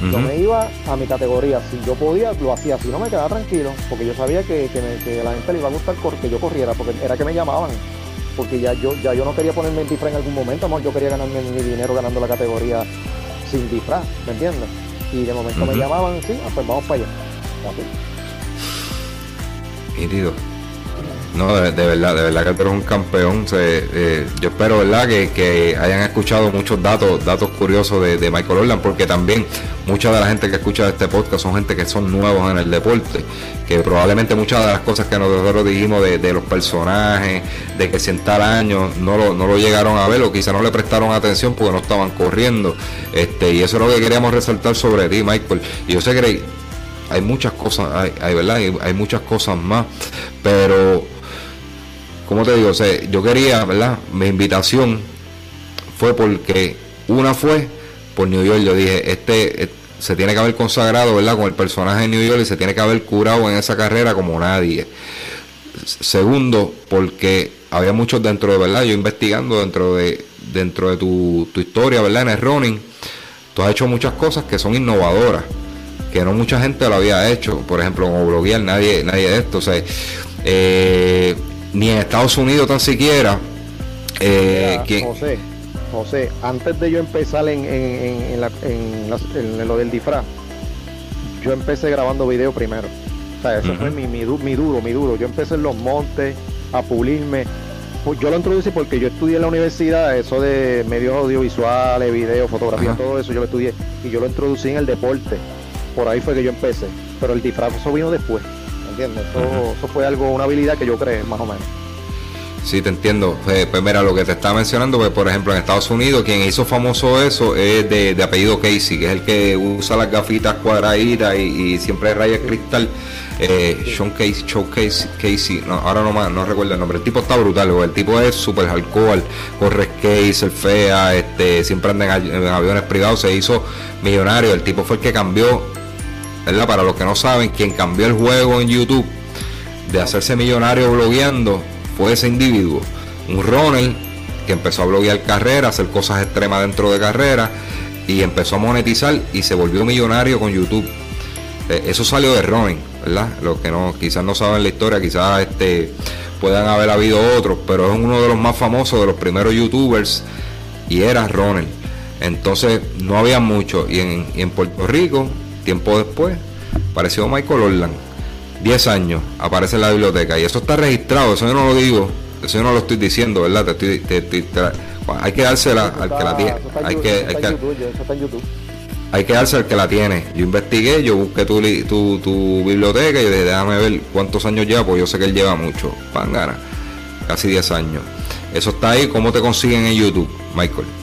Yo me iba a mi categoría, si yo podía, lo hacía, si no me quedaba tranquilo, porque yo sabía que, que, la gente le iba a gustar que yo corriera, porque era que me llamaban, porque ya yo, ya yo no quería ponerme en disfraz en algún momento, amor, yo quería ganarme mi dinero ganando la categoría sin disfraz, ¿me entiendes? Y de momento me llamaban, sí, ah, pues vamos para allá. No, de, verdad, de verdad que tú eres un campeón. Eh, yo espero, ¿verdad?, que, hayan escuchado muchos datos, datos curiosos de, Michael Orland, porque también mucha de la gente que escucha este podcast son gente que son nuevos en el deporte, que probablemente muchas de las cosas que nosotros dijimos de, los personajes, de que si en tal año no lo, no lo llegaron a ver o quizá no le prestaron atención porque no estaban corriendo. Este, y eso es lo que queríamos resaltar sobre ti, Michael. Y yo sé que hay muchas cosas, hay, ¿verdad? hay muchas cosas más, pero como te digo, yo quería, ¿verdad? Mi invitación fue porque una fue por New York. Yo dije, este, se tiene que haber consagrado, ¿verdad? Con el personaje de New York y se tiene que haber curado en esa carrera como nadie. Segundo, porque había muchos dentro de, ¿verdad? Yo investigando dentro de, dentro de tu, historia, ¿verdad? En el running, tú has hecho muchas cosas que son innovadoras, que no mucha gente lo había hecho. Por ejemplo, como bloguear, nadie, nadie de esto. O eh, ni en Estados Unidos tan siquiera. Eh, José, José, antes de yo empezar en, en, en, lo del disfraz, yo empecé grabando video primero. O sea, eso fue mi, mi, duro, mi duro. Yo empecé en los montes a pulirme. Pues yo lo introducí porque yo estudié en la universidad eso de medios audiovisuales, video, fotografía, todo eso yo lo estudié. Y yo lo introducí en el deporte. Por ahí fue que yo empecé. Pero el disfraz eso vino después. ¿Entiendes? Eso, fue algo, una habilidad que yo creé, más o menos. Sí, te entiendo. Pues, pues, mira, lo que te estaba mencionando, pues por ejemplo en Estados Unidos, quien hizo famoso eso es de, apellido Casey, que es el que usa las gafitas cuadraditas y, siempre raya cristal. Eh, Sean Casey, Casey, Casey no, ahora no más, no recuerdo el nombre. El tipo está brutal, el tipo es súper alcohol, corre skate, el fea, este, siempre anda en aviones privados, se hizo millonario. El tipo fue el que cambió para los que no saben, quien cambió el juego en YouTube de hacerse millonario blogueando fue ese individuo, un runner que empezó a bloguear carrera, hacer cosas extremas dentro de carrera y empezó a monetizar y se volvió millonario con YouTube. Eh, eso salió de running, ¿verdad? Los que no, quizás no saben la historia, quizás este, puedan haber habido otros, pero es uno de los más famosos, de los primeros youtubers y era runner. Entonces no había mucho y en Puerto Rico Tiempo después, apareció Michael Orland. 10 años, aparece en la biblioteca. Y eso está registrado, eso yo no lo digo, eso yo no lo estoy diciendo, ¿verdad? hay que dársela al que la tiene. Hay que, hay que, hay que darse al que la tiene. Yo investigué, yo busqué tu, tu, tu biblioteca y dije, déjame ver cuántos años lleva, pues yo sé que él lleva mucho. Pangana, casi 10 años. Eso está ahí, ¿cómo te consiguen en YouTube, Michael?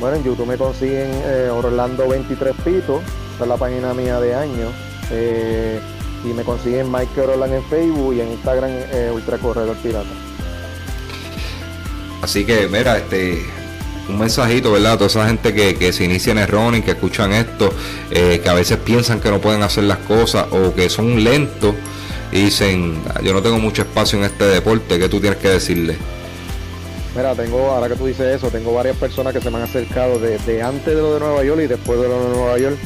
Bueno, en YouTube me consiguen eh, Orlando 23 Pito, esa es la página mía de años. Eh, y me consiguen Michael Orlando en Facebook y en Instagram eh, Ultra Corredor Pirata. Así que, mira, este un mensajito, ¿verdad? A toda esa gente que, se inicia en el running, que escuchan esto, que a veces piensan que no pueden hacer las cosas o que son lentos y dicen, ah, yo no tengo mucho espacio en este deporte, ¿qué tú tienes que decirle? Mira, tengo, ahora que tú dices eso, tengo varias personas que se me han acercado de, antes de lo de Nueva York y después de lo de Nueva York,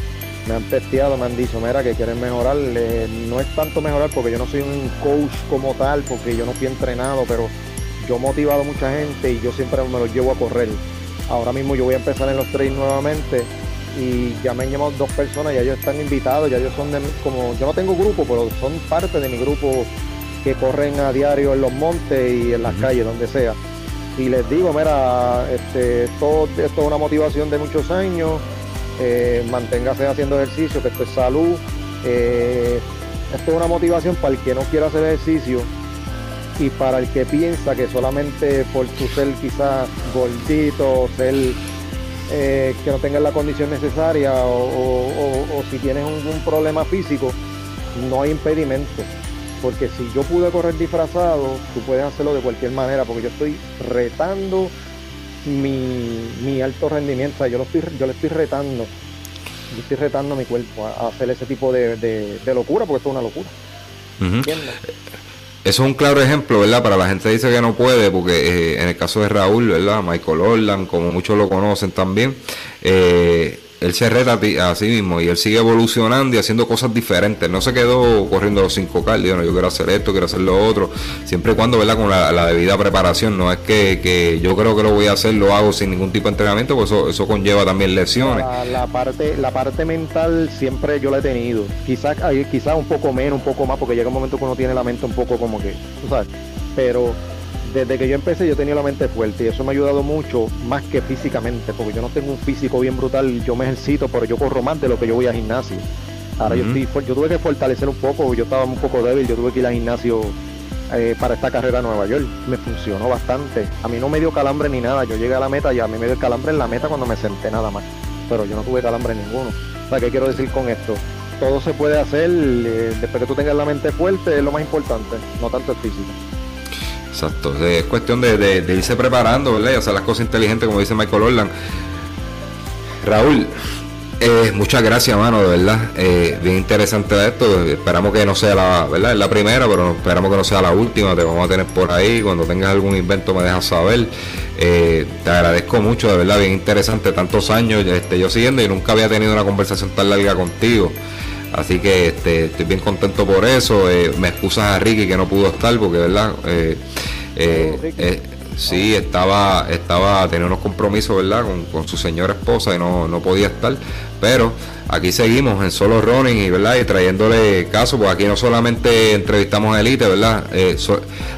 me han testeado, me han dicho, mira, que quieren mejorar. no es tanto mejorar porque yo no soy un coach como tal, porque yo no estoy entrenado, pero yo he motivado a mucha gente y yo siempre me los llevo a correr. Ahora mismo yo voy a empezar en los trails nuevamente y ya me han llamado dos personas, ya ellos están invitados, ya ellos son de como, yo no tengo grupo, pero son parte de mi grupo que corren a diario en los montes y en las calles, donde sea. Y les digo, mira, este, esto, es una motivación de muchos años, eh, manténgase haciendo ejercicio, que esto es salud. Eh, esto es una motivación para el que no quiera hacer ejercicio y para el que piensa que solamente por tu ser quizás gordito, ser eh, que no tengas la condición necesaria o, si tienes un, problema físico, no hay impedimento. Porque si yo pude correr disfrazado, tú puedes hacerlo de cualquier manera, porque yo estoy retando mi, alto rendimiento, yo, lo estoy, yo le estoy retando, yo estoy retando mi cuerpo a, hacer ese tipo de, locura, porque esto es una locura. Eso es un claro ejemplo, ¿verdad? Para la gente dice que no puede, porque eh, en el caso de Raúl, ¿verdad? Michael Orland, como muchos lo conocen también, eh, él se reta a sí mismo y él sigue evolucionando y haciendo cosas diferentes. No se quedó corriendo los 5K, no, yo quiero hacer esto, quiero hacer lo otro, siempre y cuando, ¿verdad? Con la, debida preparación. No es que, yo creo que lo voy a hacer, lo hago sin ningún tipo de entrenamiento, pues eso, eso conlleva también lesiones. La, parte, la parte mental siempre yo la he tenido. Quizás quizá un poco menos, un poco más, porque llega un momento que uno tiene la mente un poco como que, tú sabes, pero desde que yo empecé yo tenía la mente fuerte y eso me ha ayudado mucho más que físicamente, porque yo no tengo un físico bien brutal, yo me ejercito, pero yo corro más de lo que yo voy al gimnasio. Ahora yo estoy, yo tuve que fortalecer un poco, yo estaba un poco débil, yo tuve que ir al gimnasio eh, para esta carrera a Nueva York. Me funcionó bastante. A mí no me dio calambre ni nada, yo llegué a la meta y a mí me dio calambre en la meta cuando me senté nada más, pero yo no tuve calambre ninguno. O sea, ¿qué quiero decir con esto? Todo se puede hacer, eh, después que tú tengas la mente fuerte es lo más importante, no tanto el físico. Exacto, es cuestión de, irse preparando, ¿verdad? Y hacer las cosas inteligentes, como dice Michael Orland. Raúl, eh, muchas gracias, mano, de verdad. Eh, bien interesante esto. Esperamos que no sea la, ¿verdad? Es la primera, pero esperamos que no sea la última. Te vamos a tener por ahí. Cuando tengas algún invento, me dejas saber. Eh, te agradezco mucho, de verdad, bien interesante. Tantos años este, yo siguiendo y nunca había tenido una conversación tan larga contigo. Así que este, estoy bien contento por eso. Eh, me excusas a Ricky que no pudo estar porque, ¿verdad? Eh, eh, sí, estaba, estaba, tenía unos compromisos, ¿verdad? Con, su señora esposa y no, no podía estar. Pero aquí seguimos en solo running y, ¿verdad? Y trayéndole caso, porque aquí no solamente entrevistamos a Elite, ¿verdad?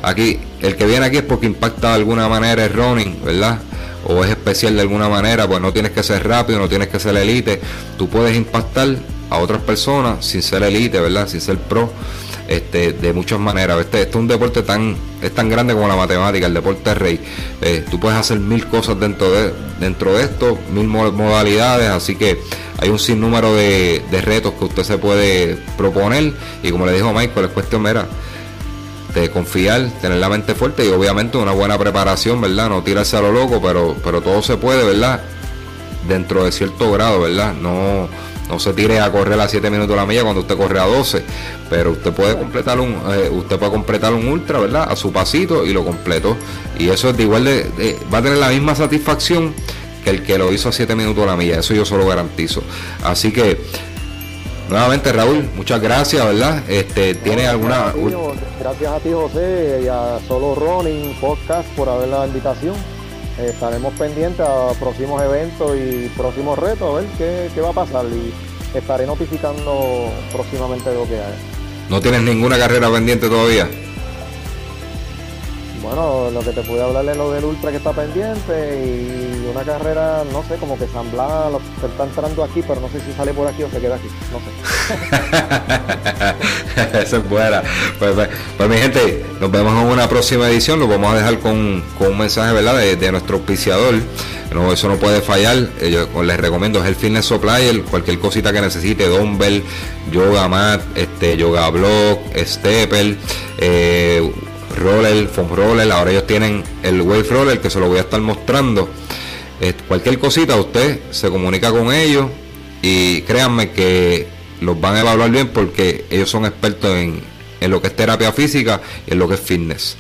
aquí, el que viene aquí es porque impacta de alguna manera el running, ¿verdad? o es especial de alguna manera, pues no tienes que ser rápido, no tienes que ser elite, tú puedes impactar a otras personas sin ser elite, ¿verdad? Sin ser pro, este, de muchas maneras. Este, este es un deporte tan, es tan grande como la matemática, el deporte rey. Eh, tú puedes hacer mil cosas dentro de, dentro de esto, mil modalidades, así que hay un sinnúmero de, de retos que usted se puede proponer y como le dijo Michael, es cuestión, mira, de confiar, tener la mente fuerte y obviamente una buena preparación, ¿verdad? No tirarse a lo loco, pero, pero todo se puede, ¿verdad? Dentro de cierto grado, ¿verdad? No, no se tire a correr a 7 minutos la milla cuando usted corre a 12, pero usted puede completar un eh, usted puede completar un ultra, ¿verdad? A su pasito y lo completó. Y eso es de igual de, va a tener la misma satisfacción que el que lo hizo a 7 minutos la milla, eso yo se lo garantizo. Así que nuevamente Raúl, muchas gracias, ¿verdad? Este, ¿tiene alguna gracias a ti José y a Solo Running Podcast por haber la invitación. Estaremos pendientes a próximos eventos y próximos retos, a ver qué, qué va a pasar y estaré notificando próximamente lo que hay. ¿No tienes ninguna carrera pendiente todavía? Bueno, lo que te pude hablar es lo del Ultra que está pendiente y una carrera, no sé, como que San Blas se está entrando aquí, pero no sé si sale por aquí o se queda aquí, no sé. <laughs> Eso es buena. Pues, pues, pues, mi gente, nos vemos en una próxima edición, lo vamos a dejar con, un mensaje, ¿verdad?, de, nuestro auspiciador. No, eso no puede fallar. Eh, yo les recomiendo es el Fitness Supplier, cualquier cosita que necesite, dumbbell, yoga mat, este, yoga block, stepper, eh, roller, foam roller, ahora ellos tienen el wave roller que se lo voy a estar mostrando. cualquier cosita usted se comunica con ellos y créanme que los van a evaluar bien porque ellos son expertos en, en lo que es terapia física y en lo que es fitness.